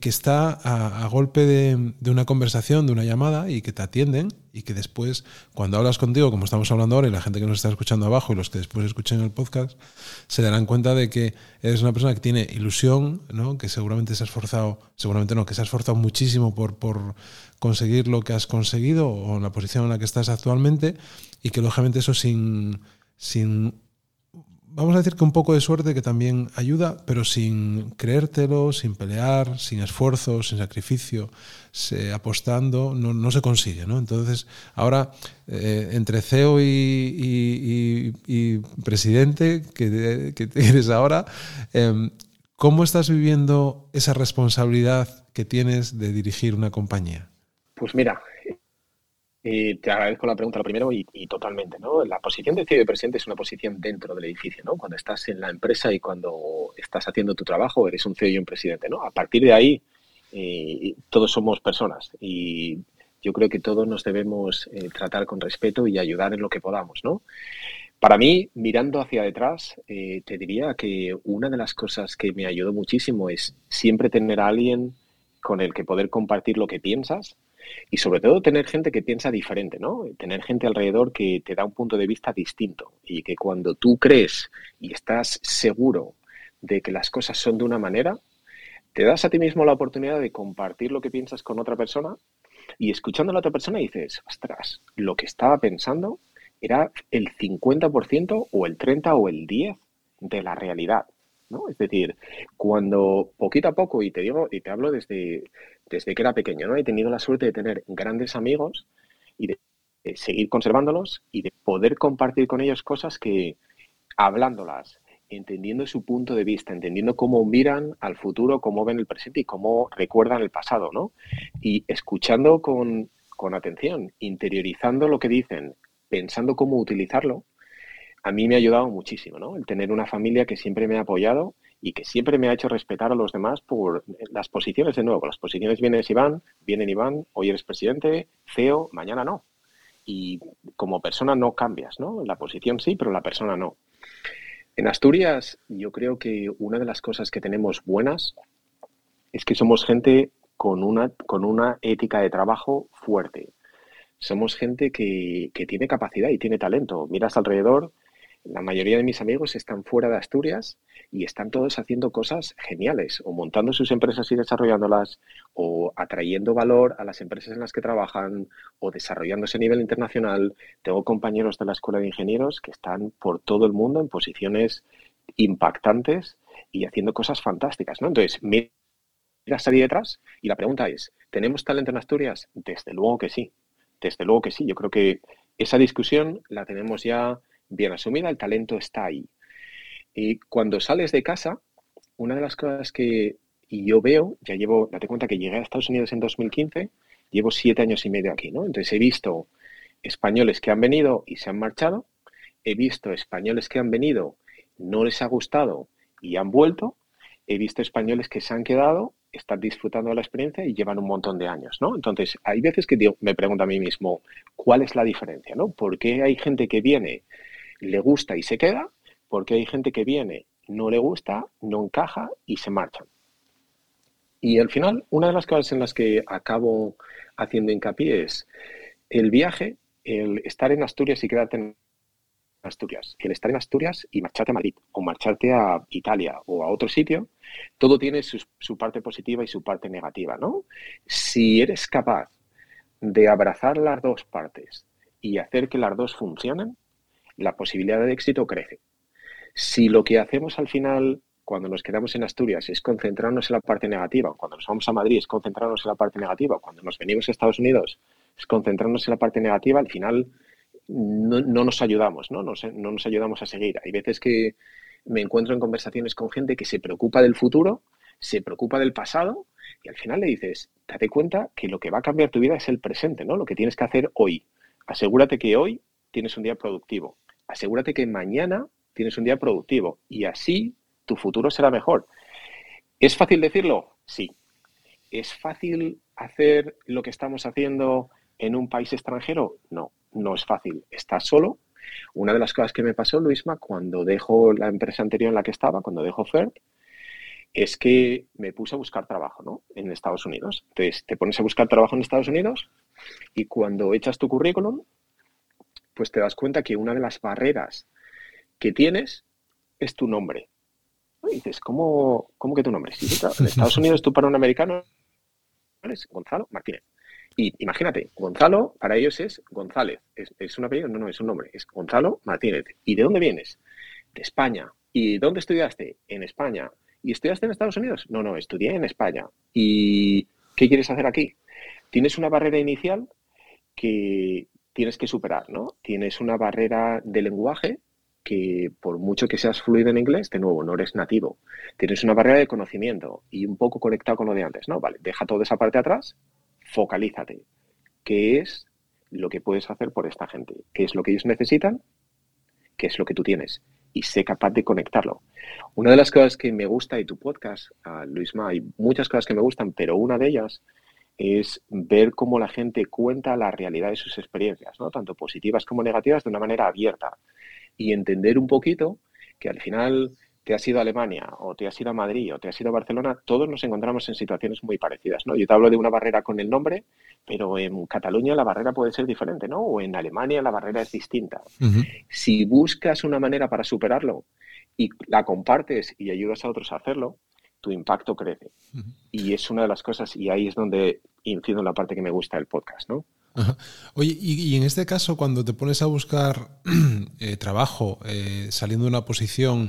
que, está a, golpe de, una conversación, de una llamada y que te atienden y que después, cuando hablas contigo, como estamos hablando ahora, y la gente que nos está escuchando abajo y los que después escuchen el podcast, se darán cuenta de que eres una persona que tiene ilusión, que seguramente se ha esforzado, seguramente no, que se ha esforzado muchísimo por, por conseguir lo que has conseguido o la posición en la que estás actualmente y que lógicamente eso sin, sin vamos a decir que un poco de suerte que también ayuda, pero sin creértelo, sin pelear, sin esfuerzo, sin sacrificio, apostando, no, se consigue. ¿no? Entonces, ahora, eh, entre CEO y, presidente que, que, eres ahora, em, ¿cómo estás viviendo esa responsabilidad que tienes de dirigir una compañía? Pues mira, eh, te agradezco la pregunta lo primero y, totalmente, ¿no? La posición de CEO de presidente es una posición dentro del edificio, ¿no? Cuando estás en la empresa y cuando estás haciendo tu trabajo, eres un CEO y un presidente, ¿no? A partir de ahí, eh, todos somos personas y yo creo que todos nos debemos eh, tratar con respeto y ayudar en lo que podamos, ¿no? Para mí, mirando hacia detrás, te diría que una de las cosas que me ayudó muchísimo es siempre tener a alguien con el que poder compartir lo que piensas Y sobre todo tener gente que piensa diferente, ¿no? Tener gente alrededor que te da un punto de vista distinto y que cuando tú crees y estás seguro de que las cosas son de una manera, te das a ti mismo la oportunidad de compartir lo que piensas con otra persona y escuchando a la otra persona dices, ostras, lo que estaba pensando era el 50% o el 30 o el 10 de la realidad. ¿no? Es decir, cuando poquito a poco, y te digo, y te hablo desde, desde que era pequeño, ¿no? He tenido la suerte de tener grandes amigos y de, seguir conservándolos y de poder compartir con ellos cosas que, hablándolas, entendiendo su punto de vista, entendiendo cómo miran al futuro, cómo ven el presente y cómo recuerdan el pasado, ¿no? Y escuchando con, con atención, interiorizando lo que dicen, pensando cómo utilizarlo, a mí me ha ayudado muchísimo, ¿no? El tener una familia que siempre me ha apoyado y que siempre me ha hecho respetar a los demás por las posiciones de nuevo. Las posiciones vienen y van, vienen y van. Hoy eres presidente, CEO, mañana no. Y como persona no cambias, ¿no? La posición sí, pero la persona no. En Asturias, yo creo que una de las cosas que tenemos buenas es que somos gente con una, con una ética de trabajo fuerte. Somos gente que, que tiene capacidad y tiene talento. Miras alrededor la mayoría de mis amigos están fuera de Asturias y están todos haciendo cosas geniales, o montando sus empresas y desarrollándolas, o atrayendo valor a las empresas en las que trabajan, o desarrollándose a nivel internacional. Tengo compañeros de la Escuela de Ingenieros que están por todo el mundo en posiciones impactantes y haciendo cosas fantásticas, ¿no? Entonces, mira salir detrás y la pregunta es, ¿tenemos talento en Asturias? Desde luego que sí, desde luego que sí. Yo creo que esa discusión la tenemos ya bien asumida, el talento está ahí. Y cuando sales de casa, una de las cosas que yo veo, ya llevo, date cuenta que llegué a Estados Unidos en 2015, llevo siete años y medio aquí, ¿no? Entonces he visto españoles que han venido y se han marchado, he visto españoles que han venido, no les ha gustado y han vuelto, he visto españoles que se han quedado, están disfrutando de la experiencia y llevan un montón de años, ¿no? Entonces, hay veces que me pregunto a mí mismo, ¿cuál es la diferencia, no? ¿Por qué hay gente que viene le gusta y se queda, porque hay gente que viene, no le gusta, no encaja y se marcha. Y al final, una de las cosas en las que acabo haciendo hincapié es el viaje, el estar en Asturias y quedarte en Asturias. El estar en Asturias y marcharte a Madrid o marcharte a Italia o a otro sitio, todo tiene su, su, parte positiva y su parte negativa, ¿no? Si eres capaz de abrazar las dos partes y hacer que las dos funcionen, la posibilidad de éxito crece. Si lo que hacemos al final, cuando nos quedamos en Asturias, es concentrarnos en la parte negativa, cuando nos vamos a Madrid es concentrarnos en la parte negativa, cuando nos venimos a Estados Unidos es concentrarnos en la parte negativa, al final no, nos ayudamos, ¿no? No, no nos ayudamos a seguir. Hay veces que me encuentro en conversaciones con gente que se preocupa del futuro, se preocupa del pasado y al final le dices, date cuenta que lo que va a cambiar tu vida es el presente, ¿no? Lo que tienes que hacer hoy. Asegúrate que hoy tienes un día productivo asegúrate que mañana tienes un día productivo y así tu futuro será mejor. ¿Es fácil decirlo? Sí. ¿Es fácil hacer lo que estamos haciendo en un país extranjero? No, no es fácil. Estás solo. Una de las cosas que me pasó, Luisma, cuando dejo la empresa anterior en la que estaba, cuando dejo FERT, es que me puse a buscar trabajo ¿no? en Estados Unidos. Entonces, te pones a buscar trabajo en Estados Unidos y cuando echas tu currículum, pues te das cuenta que una de las barreras que tienes es tu nombre. Y dices, ¿cómo, ¿cómo, que tu nombre? Si en Estados (laughs) Unidos tú para un americano eres Gonzalo Martínez. Y imagínate, Gonzalo para ellos es González. ¿Es, ¿Es, un apellido? No, no, es un nombre. Es Gonzalo Martínez. ¿Y de dónde vienes? De España. ¿Y dónde estudiaste? En España. ¿Y estudiaste en Estados Unidos? No, no, estudié en España. ¿Y qué quieres hacer aquí? Tienes una barrera inicial que, tienes que superar, ¿no? Tienes una barrera de lenguaje que por mucho que seas fluido en inglés, de nuevo, no eres nativo. Tienes una barrera de conocimiento y un poco conectado con lo de antes, ¿no? Vale, deja toda esa parte atrás, focalízate. ¿Qué es lo que puedes hacer por esta gente? ¿Qué es lo que ellos necesitan? ¿Qué es lo que tú tienes? Y sé capaz de conectarlo. Una de las cosas que me gusta de tu podcast, uh, Luisma, hay muchas cosas que me gustan, pero una de ellas es ver cómo la gente cuenta la realidad de sus experiencias, ¿no? tanto positivas como negativas, de una manera abierta y entender un poquito que al final te has ido a Alemania o te has ido a Madrid o te has ido a Barcelona, todos nos encontramos en situaciones muy parecidas, ¿no? Yo te hablo de una barrera con el nombre, pero en Cataluña la barrera puede ser diferente, ¿no? O en Alemania la barrera es distinta. Si buscas una manera para superarlo y la compartes y ayudas a otros a hacerlo, tu impacto crece. Y es una de las cosas, y ahí es donde incido en la parte que me gusta del podcast, ¿no? Oye, y, en este caso, cuando te pones a buscar (clears throat) eh, trabajo, eh, saliendo de una posición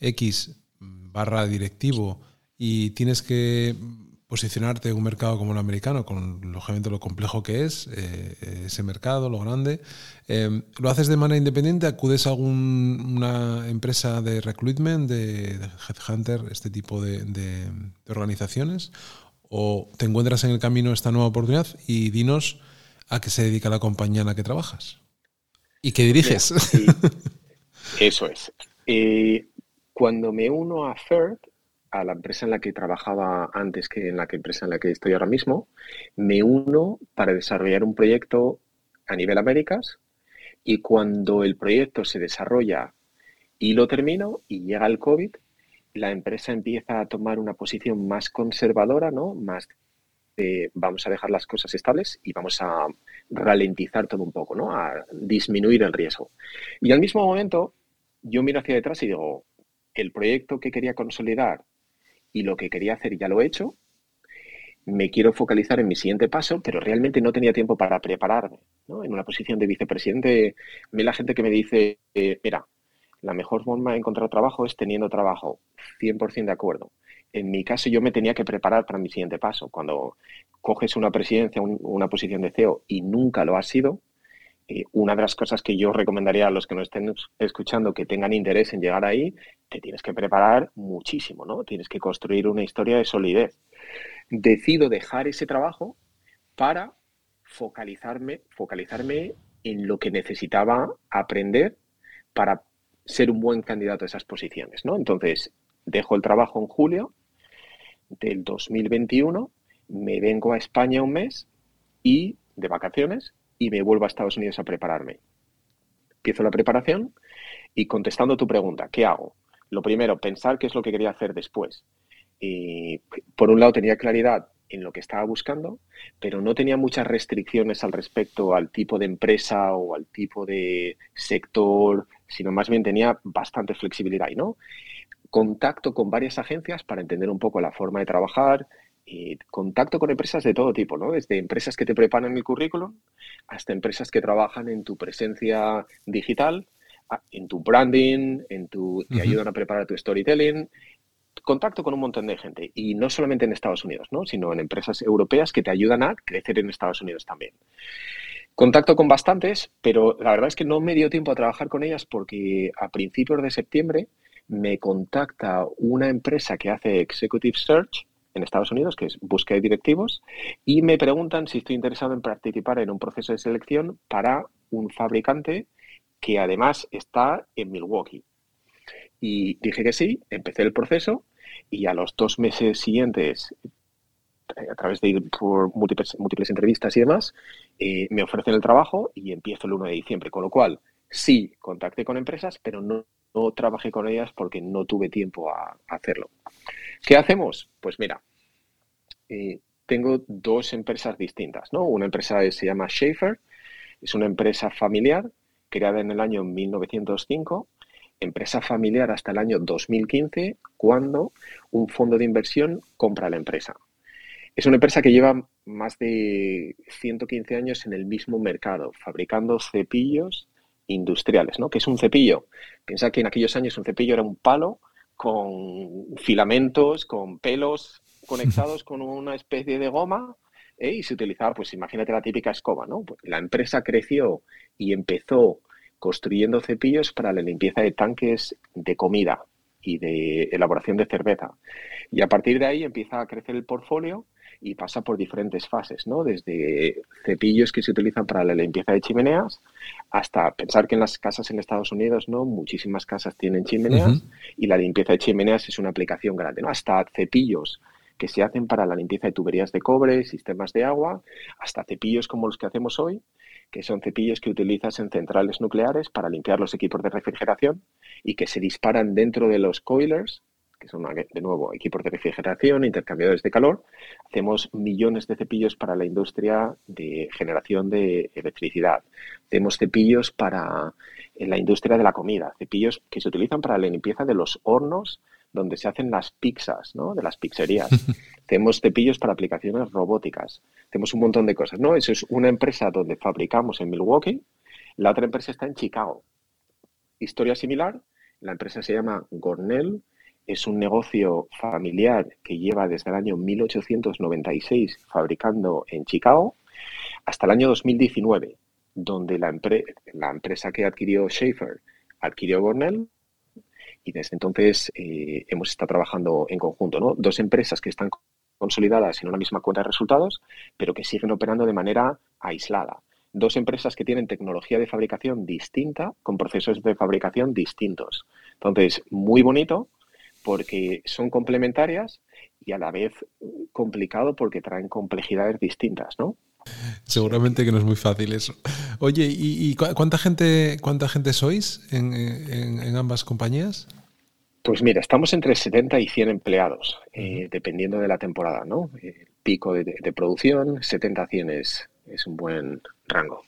X barra directivo y tienes que posicionarte en un mercado como el americano, con lógicamente lo complejo que es eh, ese mercado, lo grande, ¿lo haces de manera independiente? ¿Acudes a alguna empresa de recruitment, de, headhunter, este tipo de, de, organizaciones? ¿O te encuentras en el camino esta nueva oportunidad? Y dinos a qué se dedica la compañía en la que trabajas y qué diriges. (laughs) Eso es. Eh, cuando me uno a Third, a la empresa en la que trabajaba antes que en la que empresa en la que estoy ahora mismo, me uno para desarrollar un proyecto a nivel Américas y cuando el proyecto se desarrolla y lo termino y llega el COVID, la empresa empieza a tomar una posición más conservadora, ¿no? Más vamos a dejar las cosas estables y vamos a ralentizar todo un poco, ¿no? A disminuir el riesgo. Y al mismo momento, yo miro hacia detrás y digo, el proyecto que quería consolidar y lo que quería hacer ya lo he hecho, me quiero focalizar en mi siguiente paso, pero realmente no tenía tiempo para prepararme. ¿no? En una posición de vicepresidente, me la gente que me dice, eh, mira, la mejor forma de encontrar trabajo es teniendo trabajo. 100% de acuerdo en mi caso yo me tenía que preparar para mi siguiente paso. Cuando coges una presidencia, una posición de CEO y nunca lo has sido, eh, una de las cosas que yo recomendaría a los que nos estén escuchando que tengan interés en llegar ahí, te tienes que preparar muchísimo, ¿no? Tienes que construir una historia de solidez. Decido dejar ese trabajo para focalizarme, focalizarme en lo que necesitaba aprender para ser un buen candidato a esas posiciones, ¿no? Entonces, dejo el trabajo en julio del 2021, me vengo a España un mes y de vacaciones y me vuelvo a Estados Unidos a prepararme. Empiezo la preparación y contestando tu pregunta, ¿qué hago? Lo primero, pensar qué es lo que quería hacer después. Y por un lado tenía claridad en lo que estaba buscando, pero no tenía muchas restricciones al respecto al tipo de empresa o al tipo de sector, sino más bien tenía bastante flexibilidad, ¿no? contacto con varias agencias para entender un poco la forma de trabajar, y contacto con empresas de todo tipo, ¿no? Desde empresas que te preparan el currículum hasta empresas que trabajan en tu presencia digital, en tu branding, en tu, te ayudan a preparar tu storytelling. Contacto con un montón de gente y no solamente en Estados Unidos, ¿no? Sino en empresas europeas que te ayudan a crecer en Estados Unidos también. Contacto con bastantes, pero la verdad es que no me dio tiempo a trabajar con ellas porque a principios de septiembre me contacta una empresa que hace Executive Search en Estados Unidos, que es búsqueda de directivos, y me preguntan si estoy interesado en participar en un proceso de selección para un fabricante que además está en Milwaukee. Y dije que sí, empecé el proceso y a los dos meses siguientes, a través de ir por múltiples, múltiples entrevistas y demás, eh, me ofrecen el trabajo y empiezo el 1 de diciembre. Con lo cual, sí, contacté con empresas, pero no no trabajé con ellas porque no tuve tiempo a, hacerlo. ¿Qué hacemos? Pues mira, eh, tengo dos empresas distintas, ¿no? Una empresa se llama Schaefer, es una empresa familiar creada en el año 1905, empresa familiar hasta el año 2015, cuando un fondo de inversión compra la empresa. Es una empresa que lleva más de 115 años en el mismo mercado, fabricando cepillos industriales, ¿no? ¿Qué es un cepillo? Piensa que en aquellos años un cepillo era un palo con filamentos, con pelos conectados (laughs) con una especie de goma ¿eh? y se utilizaba, pues imagínate la típica escoba, ¿no? Pues, la empresa creció y empezó construyendo cepillos para la limpieza de tanques de comida y de elaboración de cerveza. Y a partir de ahí empieza a crecer el portfolio y pasa por diferentes fases, ¿no? Desde cepillos que se utilizan para la limpieza de chimeneas hasta pensar que en las casas en Estados Unidos, ¿no? Muchísimas casas tienen chimeneas y la limpieza de chimeneas es una aplicación grande, ¿no? Hasta cepillos que se hacen para la limpieza de tuberías de cobre, sistemas de agua, hasta cepillos como los que hacemos hoy, que son cepillos que utilizas en centrales nucleares para limpiar los equipos de refrigeración y que se disparan dentro de los coilers, que son de nuevo equipos de refrigeración, intercambiadores de calor. Hacemos millones de cepillos para la industria de generación de electricidad. Hacemos cepillos para la industria de la comida, cepillos que se utilizan para la limpieza de los hornos donde se hacen las pizzas, ¿no? De las pizzerías. (laughs) Tenemos cepillos para aplicaciones robóticas. Tenemos un montón de cosas, ¿no? Eso es una empresa donde fabricamos en Milwaukee. La otra empresa está en Chicago. Historia similar. La empresa se llama Gornell. Es un negocio familiar que lleva desde el año 1896 fabricando en Chicago hasta el año 2019, donde la, la empresa que adquirió Schaefer adquirió Gornell y desde entonces eh, hemos estado trabajando en conjunto, ¿no? Dos empresas que están consolidadas en una misma cuenta de resultados, pero que siguen operando de manera aislada. Dos empresas que tienen tecnología de fabricación distinta, con procesos de fabricación distintos. Entonces, muy bonito porque son complementarias y a la vez complicado porque traen complejidades distintas, ¿no? Seguramente que no es muy fácil eso. Oye, ¿y, cuánta gente cuánta gente sois en, ambas compañías? Pues mira, estamos entre 70 y 100 empleados, eh, dependiendo de la temporada, ¿no? El pico de, producción, 70 a 100 es, un buen rango.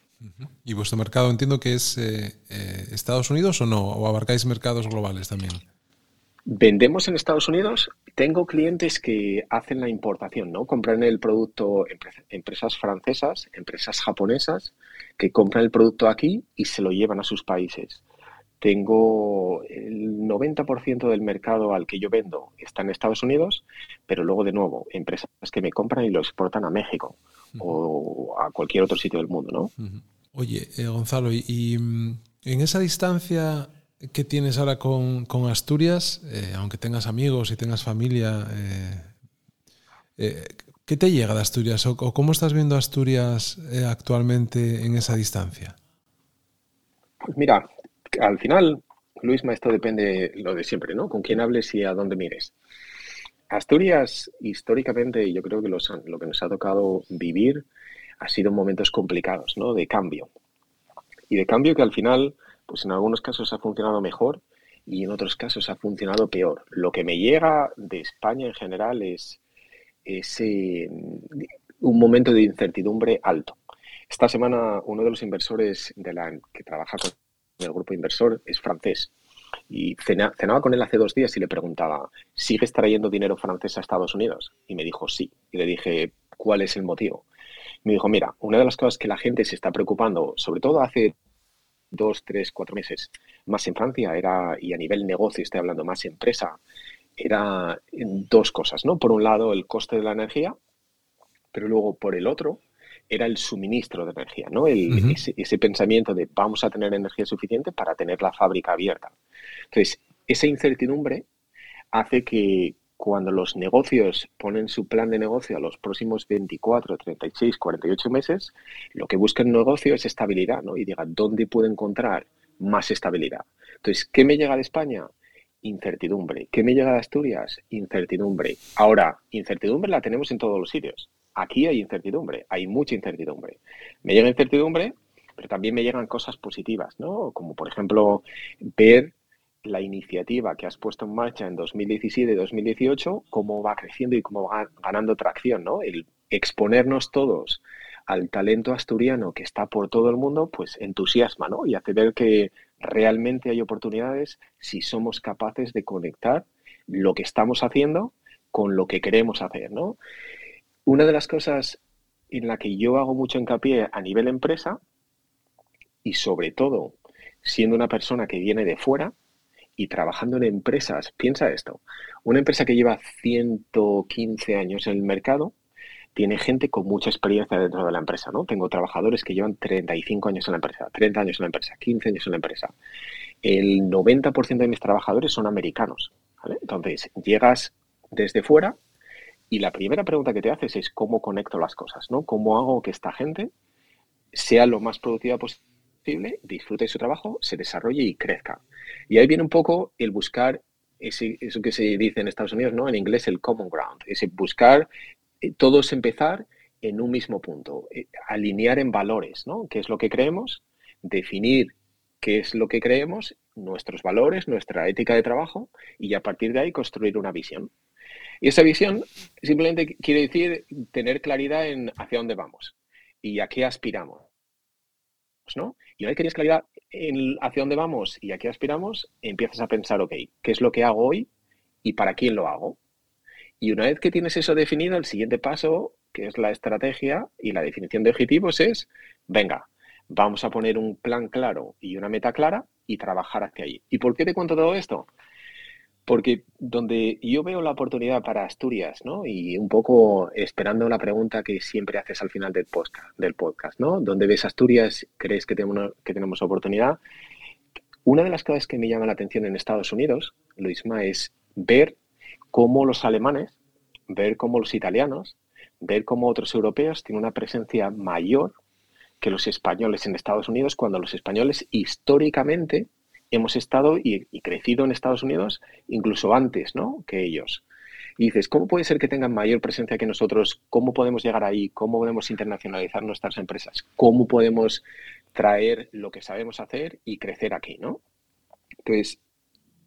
¿Y vuestro mercado entiendo que es eh, eh, Estados Unidos o no? ¿O abarcáis mercados globales también? Vendemos en Estados Unidos. Tengo clientes que hacen la importación, ¿no? Compran el producto, empresas francesas, empresas japonesas, que compran el producto aquí y se lo llevan a sus países. Tengo el 90% del mercado al que yo vendo está en Estados Unidos, pero luego de nuevo, empresas que me compran y lo exportan a México o a cualquier otro sitio del mundo, ¿no? Oye, eh, Gonzalo, y mm, en esa distancia ¿Qué tienes ahora con, Asturias, eh, aunque tengas amigos y tengas familia, eh, eh, ¿qué te llega de Asturias o, cómo estás viendo Asturias actualmente en esa distancia? Pues mira, al final, Luis, esto depende lo de siempre, ¿no? Con quién hables y a dónde mires. Asturias, históricamente, yo creo que lo que nos ha tocado vivir ha sido momentos complicados, ¿no? De cambio. Y de cambio que al final pues en algunos casos ha funcionado mejor y en otros casos ha funcionado peor. Lo que me llega de España en general es, ese un momento de incertidumbre alto. Esta semana uno de los inversores de la, que trabaja con el grupo inversor es francés y cenaba con él hace dos días y le preguntaba, ¿sigues trayendo dinero francés a Estados Unidos? Y me dijo sí. Y le dije, ¿cuál es el motivo? Me dijo, mira, una de las cosas que la gente se está preocupando, sobre todo hace dos, tres, cuatro meses más en Francia era, y a nivel negocio estoy hablando más empresa, era dos cosas, ¿no? Por un lado el coste de la energía, pero luego por el otro era el suministro de energía, ¿no? El, ese, pensamiento de vamos a tener energía suficiente para tener la fábrica abierta. Entonces, esa incertidumbre hace que, cuando los negocios ponen su plan de negocio a los próximos 24, 36, 48 meses, lo que busca el negocio es estabilidad, ¿no? Y diga, ¿dónde puedo encontrar más estabilidad? Entonces, ¿qué me llega de España? Incertidumbre. ¿Qué me llega de Asturias? Incertidumbre. Ahora, incertidumbre la tenemos en todos los sitios. Aquí hay incertidumbre, hay mucha incertidumbre. Me llega incertidumbre, pero también me llegan cosas positivas, ¿no? Como por ejemplo ver la iniciativa que has puesto en marcha en 2017 y 2018, cómo va creciendo y cómo va ganando tracción, ¿no? El exponernos todos al talento asturiano que está por todo el mundo, pues entusiasma, ¿no? Y hace ver que realmente hay oportunidades si somos capaces de conectar lo que estamos haciendo con lo que queremos hacer, ¿no? Una de las cosas en la que yo hago mucho hincapié a nivel empresa y sobre todo siendo una persona que viene de fuera, y trabajando en empresas, piensa esto, una empresa que lleva 115 años en el mercado, tiene gente con mucha experiencia dentro de la empresa, ¿no? Tengo trabajadores que llevan 35 años en la empresa, 30 años en la empresa, 15 años en la empresa. El 90% de mis trabajadores son americanos. Entonces, llegas desde fuera y la primera pregunta que te haces es cómo conecto las cosas, ¿no? ¿Cómo hago que esta gente sea lo más productiva posible disfrute de su trabajo, se desarrolle y crezca. Y ahí viene un poco el buscar ese, eso que se dice en Estados Unidos, ¿no? En inglés el common ground, ese buscar eh, todos empezar en un mismo punto, eh, alinear en valores, ¿no? ¿Qué es lo que creemos? Definir qué es lo que creemos, nuestros valores, nuestra ética de trabajo y a partir de ahí construir una visión. Y esa visión simplemente quiere decir tener claridad en hacia dónde vamos y a qué aspiramos. ¿no? Y una vez que tienes claridad en hacia dónde vamos y a qué aspiramos, empiezas a pensar, ok, ¿qué es lo que hago hoy y para quién lo hago? Y una vez que tienes eso definido, el siguiente paso, que es la estrategia y la definición de objetivos, es, venga, vamos a poner un plan claro y una meta clara y trabajar hacia allí. ¿Y por qué te cuento todo esto? Porque donde yo veo la oportunidad para Asturias, ¿no? Y un poco esperando la pregunta que siempre haces al final del podcast, del podcast ¿no? ¿Dónde ves Asturias? ¿Crees que tenemos, que tenemos oportunidad? Una de las cosas que me llama la atención en Estados Unidos, Luisma, es ver cómo los alemanes, ver cómo los italianos, ver cómo otros europeos tienen una presencia mayor que los españoles en Estados Unidos, cuando los españoles históricamente hemos estado y, crecido en Estados Unidos incluso antes ¿no? que ellos. Y dices, ¿cómo puede ser que tengan mayor presencia que nosotros? ¿Cómo podemos llegar ahí? ¿Cómo podemos internacionalizar nuestras empresas? ¿Cómo podemos traer lo que sabemos hacer y crecer aquí? ¿no? Entonces,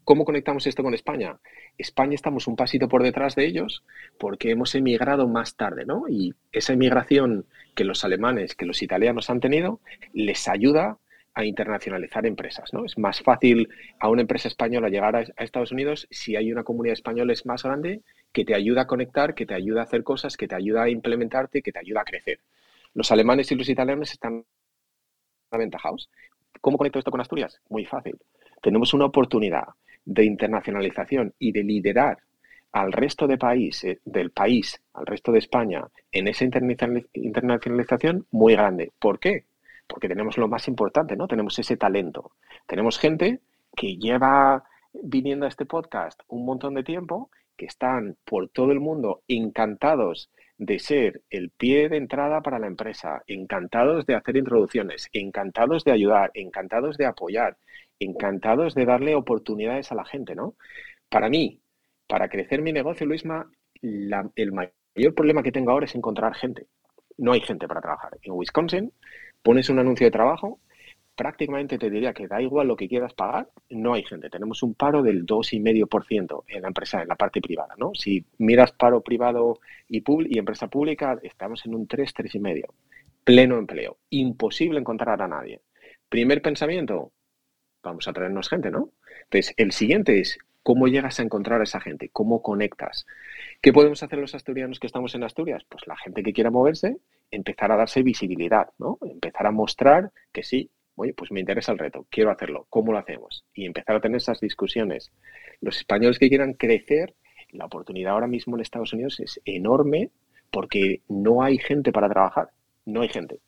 ¿cómo conectamos esto con España? España estamos un pasito por detrás de ellos porque hemos emigrado más tarde, ¿no? Y esa emigración que los alemanes, que los italianos han tenido, les ayuda a internacionalizar empresas. ¿no? Es más fácil a una empresa española llegar a, Estados Unidos si hay una comunidad española más grande que te ayuda a conectar, que te ayuda a hacer cosas, que te ayuda a implementarte, que te ayuda a crecer. Los alemanes y los italianos están aventajados. ¿Cómo conecto esto con Asturias? Muy fácil. Tenemos una oportunidad de internacionalización y de liderar al resto de país, del país, al resto de España, en esa internacionalización muy grande. ¿Por qué? Porque tenemos lo más importante, ¿no? Tenemos ese talento. Tenemos gente que lleva viniendo a este podcast un montón de tiempo, que están por todo el mundo encantados de ser el pie de entrada para la empresa, encantados de hacer introducciones, encantados de ayudar, encantados de apoyar, encantados de darle oportunidades a la gente, ¿no? Para mí, para crecer mi negocio, Luisma, el mayor problema que tengo ahora es encontrar gente. No hay gente para trabajar. En Wisconsin pones un anuncio de trabajo, prácticamente te diría que da igual lo que quieras pagar, no hay gente. Tenemos un paro del 2,5% en la empresa, en la parte privada, ¿no? Si miras paro privado y, y empresa pública, estamos en un 3, 3,5%. Pleno empleo. Imposible encontrar a nadie. Primer pensamiento, vamos a traernos gente, ¿no? Entonces, el siguiente es, ¿cómo llegas a encontrar a esa gente? ¿Cómo conectas? ¿Qué podemos hacer los asturianos que estamos en Asturias? Pues la gente que quiera moverse, empezar a darse visibilidad, ¿no? Empezar a mostrar que sí, oye, pues me interesa el reto, quiero hacerlo, ¿cómo lo hacemos? Y empezar a tener esas discusiones. Los españoles que quieran crecer, la oportunidad ahora mismo en Estados Unidos es enorme porque no hay gente para trabajar, no hay gente.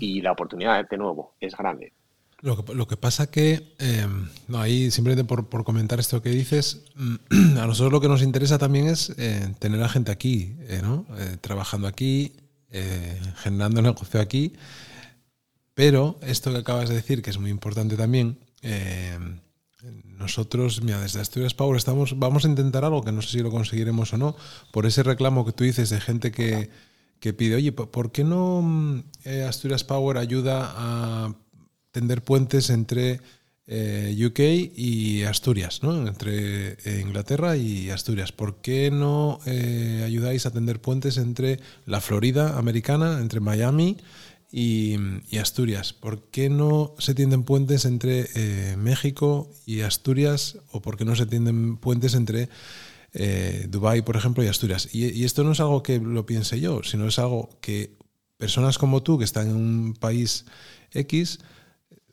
Y la oportunidad, de nuevo, es grande. Lo que, lo que pasa que, eh, no, ahí simplemente por, por, comentar esto que dices, (clears throat) a nosotros lo que nos interesa también es eh, tener a gente aquí, eh, ¿no? trabajando aquí, eh, generando negocio aquí. Pero esto que acabas de decir, que es muy importante también, eh, nosotros, mira, desde Asturias Power estamos, vamos a intentar algo que no sé si lo conseguiremos o no, por ese reclamo que tú dices de gente que, que pide, oye, ¿por qué no eh, Asturias Power ayuda a tender puentes entre eh, UK y Asturias, ¿no? entre eh, Inglaterra y Asturias. ¿Por qué no eh, ayudáis a tender puentes entre la Florida americana, entre Miami y, Asturias? ¿Por qué no se tienden puentes entre México y Asturias? ¿O por qué no se tienden puentes entre Dubái, por ejemplo, y Asturias? y esto no es algo que lo piense yo, sino es algo que personas como tú, que están en un país X,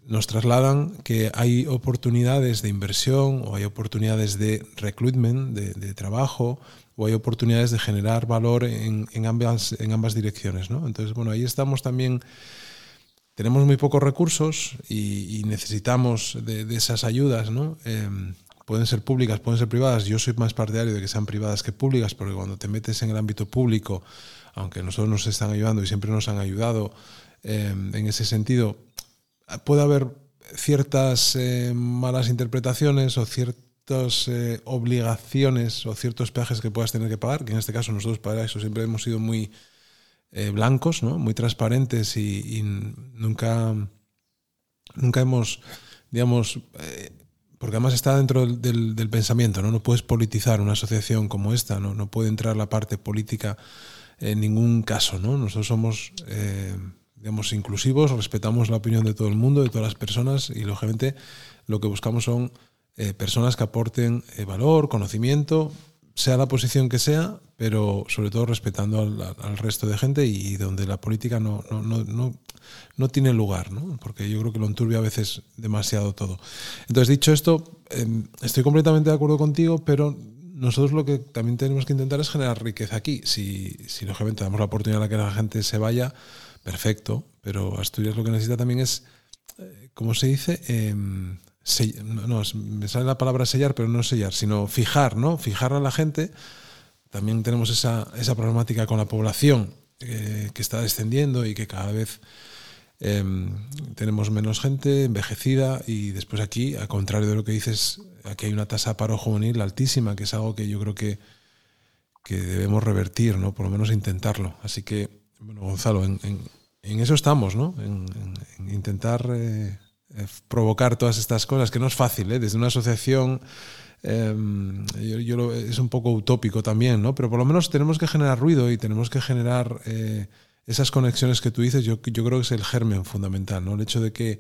nos trasladan que hay oportunidades de inversión o hay oportunidades de recruitment, de, trabajo, o hay oportunidades de generar valor en, ambas, en ambas direcciones. ¿no? Entonces, bueno, ahí estamos también, tenemos muy pocos recursos y, necesitamos de, esas ayudas. ¿no? Em, pueden ser públicas, pueden ser privadas. Yo soy más partidario de que sean privadas que públicas, porque cuando te metes en el ámbito público, aunque nosotros nos están ayudando y siempre nos han ayudado em, en ese sentido, puede haber ciertas eh, malas interpretaciones o ciertas eh, obligaciones o ciertos peajes que puedas tener que pagar, que en este caso nosotros para eso siempre hemos sido muy blancos, ¿no? muy transparentes y, nunca, nunca hemos, digamos, porque además está dentro del, pensamiento, ¿no? No puedes politizar una asociación como esta, ¿no? No puede entrar la parte política en ningún caso, ¿no? Nosotros somos, eh, digamos, inclusivos, respetamos la opinión de todo el mundo, de todas las personas y, lógicamente, lo que buscamos son eh, personas que aporten eh, valor, conocimiento, sea la posición que sea, pero sobre todo respetando al, resto de gente y, donde la política no, no, no, no, tiene lugar, ¿no? porque yo creo que lo enturbia a veces demasiado todo. Entonces, dicho esto, em, estoy completamente de acuerdo contigo, pero nosotros lo que también tenemos que intentar es generar riqueza aquí. Si, si lógicamente damos la oportunidad a que la gente se vaya, perfecto, pero Asturias lo que necesita también es, eh, ¿cómo se dice? Eh, no, me sale la palabra sellar, pero no sellar, sino fijar, ¿no? Fijar a la gente. También tenemos esa, esa problemática con la población eh, que está descendiendo y que cada vez em, tenemos menos gente envejecida y después aquí, al contrario de lo que dices, aquí hay una tasa de paro juvenil altísima, que es algo que yo creo que, que debemos revertir, ¿no? Por lo menos intentarlo. Así que, bueno, Gonzalo, en, en, eso estamos, ¿no? En, intentar... Eh, eh, provocar todas estas cosas, que no es fácil, ¿eh? desde una asociación em, yo, es un poco utópico también, ¿no? pero por lo menos tenemos que generar ruido y tenemos que generar eh, esas conexiones que tú dices, yo, yo creo que es el germen fundamental, ¿no? el hecho de que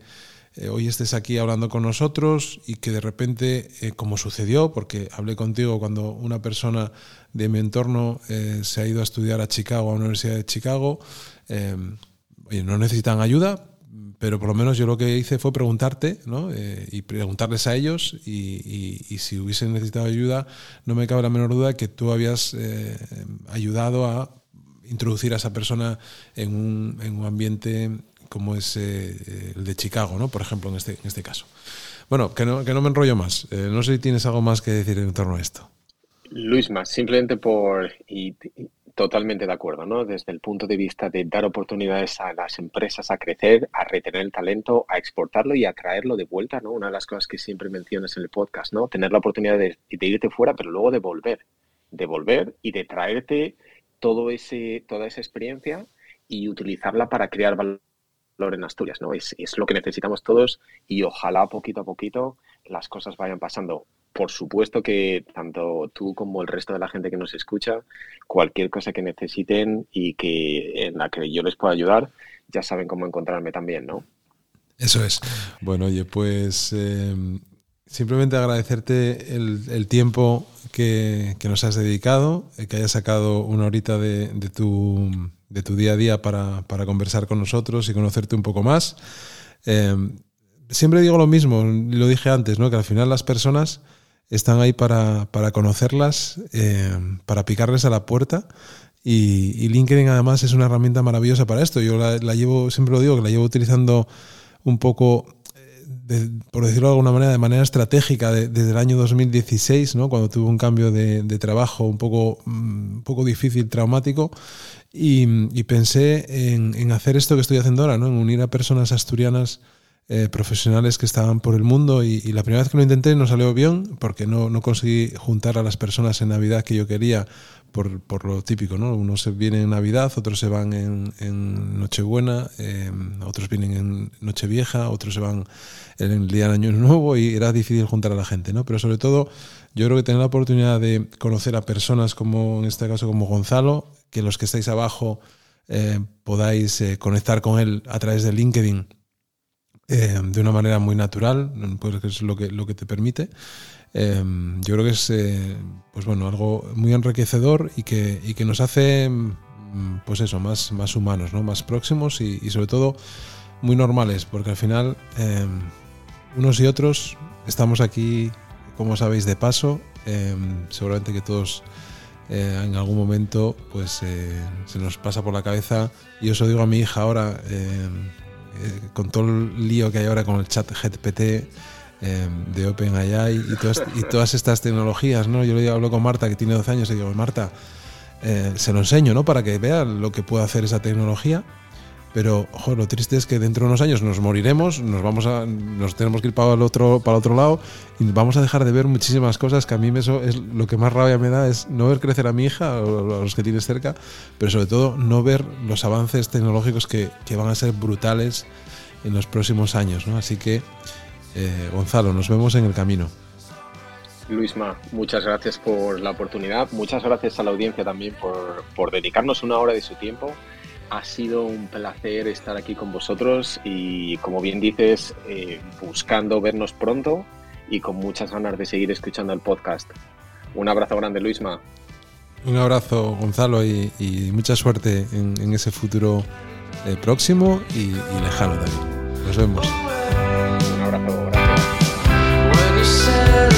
hoy estés aquí hablando con nosotros y que de repente, como sucedió, porque hablé contigo cuando una persona de mi entorno se ha ido a estudiar a Chicago, a la Universidad de Chicago, em, oye, no necesitan ayuda, pero por lo menos yo lo que hice fue preguntarte ¿no? Eh, y preguntarles a ellos y, y, si hubiesen necesitado ayuda, no me cabe la menor duda que tú habías eh, ayudado a introducir a esa persona en un, en un ambiente como es eh, el de Chicago, ¿no? por ejemplo, en este, en este caso. Bueno, que no, que no me enrollo más. no sé si tienes algo más que decir en torno a esto. Luis, más simplemente por, Totalmente de acuerdo, ¿no? Desde el punto de vista de dar oportunidades a las empresas a crecer, a retener el talento, a exportarlo y a traerlo de vuelta, ¿no? Una de las cosas que siempre mencionas en el podcast, ¿no? Tener la oportunidad de, irte fuera, pero luego de volver, de volver y de traerte todo ese, toda esa experiencia y utilizarla para crear valor en Asturias, ¿no? Es, es lo que necesitamos todos y ojalá poquito a poquito las cosas vayan pasando por supuesto que tanto tú como el resto de la gente que nos escucha, cualquier cosa que necesiten y que en la que yo les pueda ayudar, ya saben cómo encontrarme también, ¿no? Eso es. Bueno, oye, pues eh, simplemente agradecerte el, tiempo que, nos has dedicado, eh, que hayas sacado una horita de, tu, de tu día a día para, conversar con nosotros y conocerte un poco más. Eh, siempre digo lo mismo, lo dije antes, ¿no? que al final las personas están ahí para, conocerlas, eh, para picarles a la puerta. Y, LinkedIn además es una herramienta maravillosa para esto. Yo la, llevo, siempre lo digo, que la llevo utilizando un poco, eh, por decirlo de alguna manera, de manera estratégica desde el año 2016, ¿no? cuando tuve un cambio de, trabajo un poco, mm, un poco difícil, traumático. Y, pensé en, en, hacer esto que estoy haciendo ahora, ¿no? en unir a personas asturianas eh, profesionales que estaban por el mundo y, la primera vez que lo intenté no salió bien porque no, no conseguí juntar a las personas en Navidad que yo quería por, por, lo típico, ¿no? Unos se vienen en Navidad, otros se van en, en Nochebuena, eh, otros vienen en Nochevieja, otros se van en el día de Año Nuevo y era difícil juntar a la gente, ¿no? Pero sobre todo yo creo que tener la oportunidad de conocer a personas como en este caso como Gonzalo, que los que estáis abajo eh, podáis conectar con él a través de LinkedIn eh, de una manera muy natural, pues es lo que, lo que te permite. Eh, yo creo que es eh, pues bueno, algo muy enriquecedor y que, y que nos hace mm, pues eso, más, más humanos, ¿no? más próximos y, sobre todo muy normales, porque al final unos y otros estamos aquí, como sabéis, de paso. seguramente que todos en algún momento pues se nos pasa por la cabeza y os lo digo a mi hija ahora eh, con todo el lío que hay ahora con el chat GPT eh, de OpenAI y, todas, y todas estas tecnologías, ¿no? Yo le hablo con Marta, que tiene 12 años, y digo, Marta, eh, se lo enseño, ¿no? Para que vea lo que puede hacer esa tecnología. Pero lo triste es que dentro de unos años nos moriremos, nos vamos a, nos tenemos que ir para el otro, para el otro lado y vamos a dejar de ver muchísimas cosas que a mí eso es lo que más rabia me da es no ver crecer a mi hija o a los que tienes cerca, pero sobre todo no ver los avances tecnológicos que, van a ser brutales en los próximos años, ¿no? Así que eh, Gonzalo, nos vemos en el camino. Luisma, muchas gracias por la oportunidad, muchas gracias a la audiencia también por, por dedicarnos una hora de su tiempo ha sido un placer estar aquí con vosotros y, como bien dices, eh, buscando vernos pronto y con muchas ganas de seguir escuchando el podcast. Un abrazo grande, Luisma. Un abrazo, Gonzalo, y, mucha suerte en, ese futuro eh, próximo y, lejano también. Nos vemos. Un abrazo, gracias.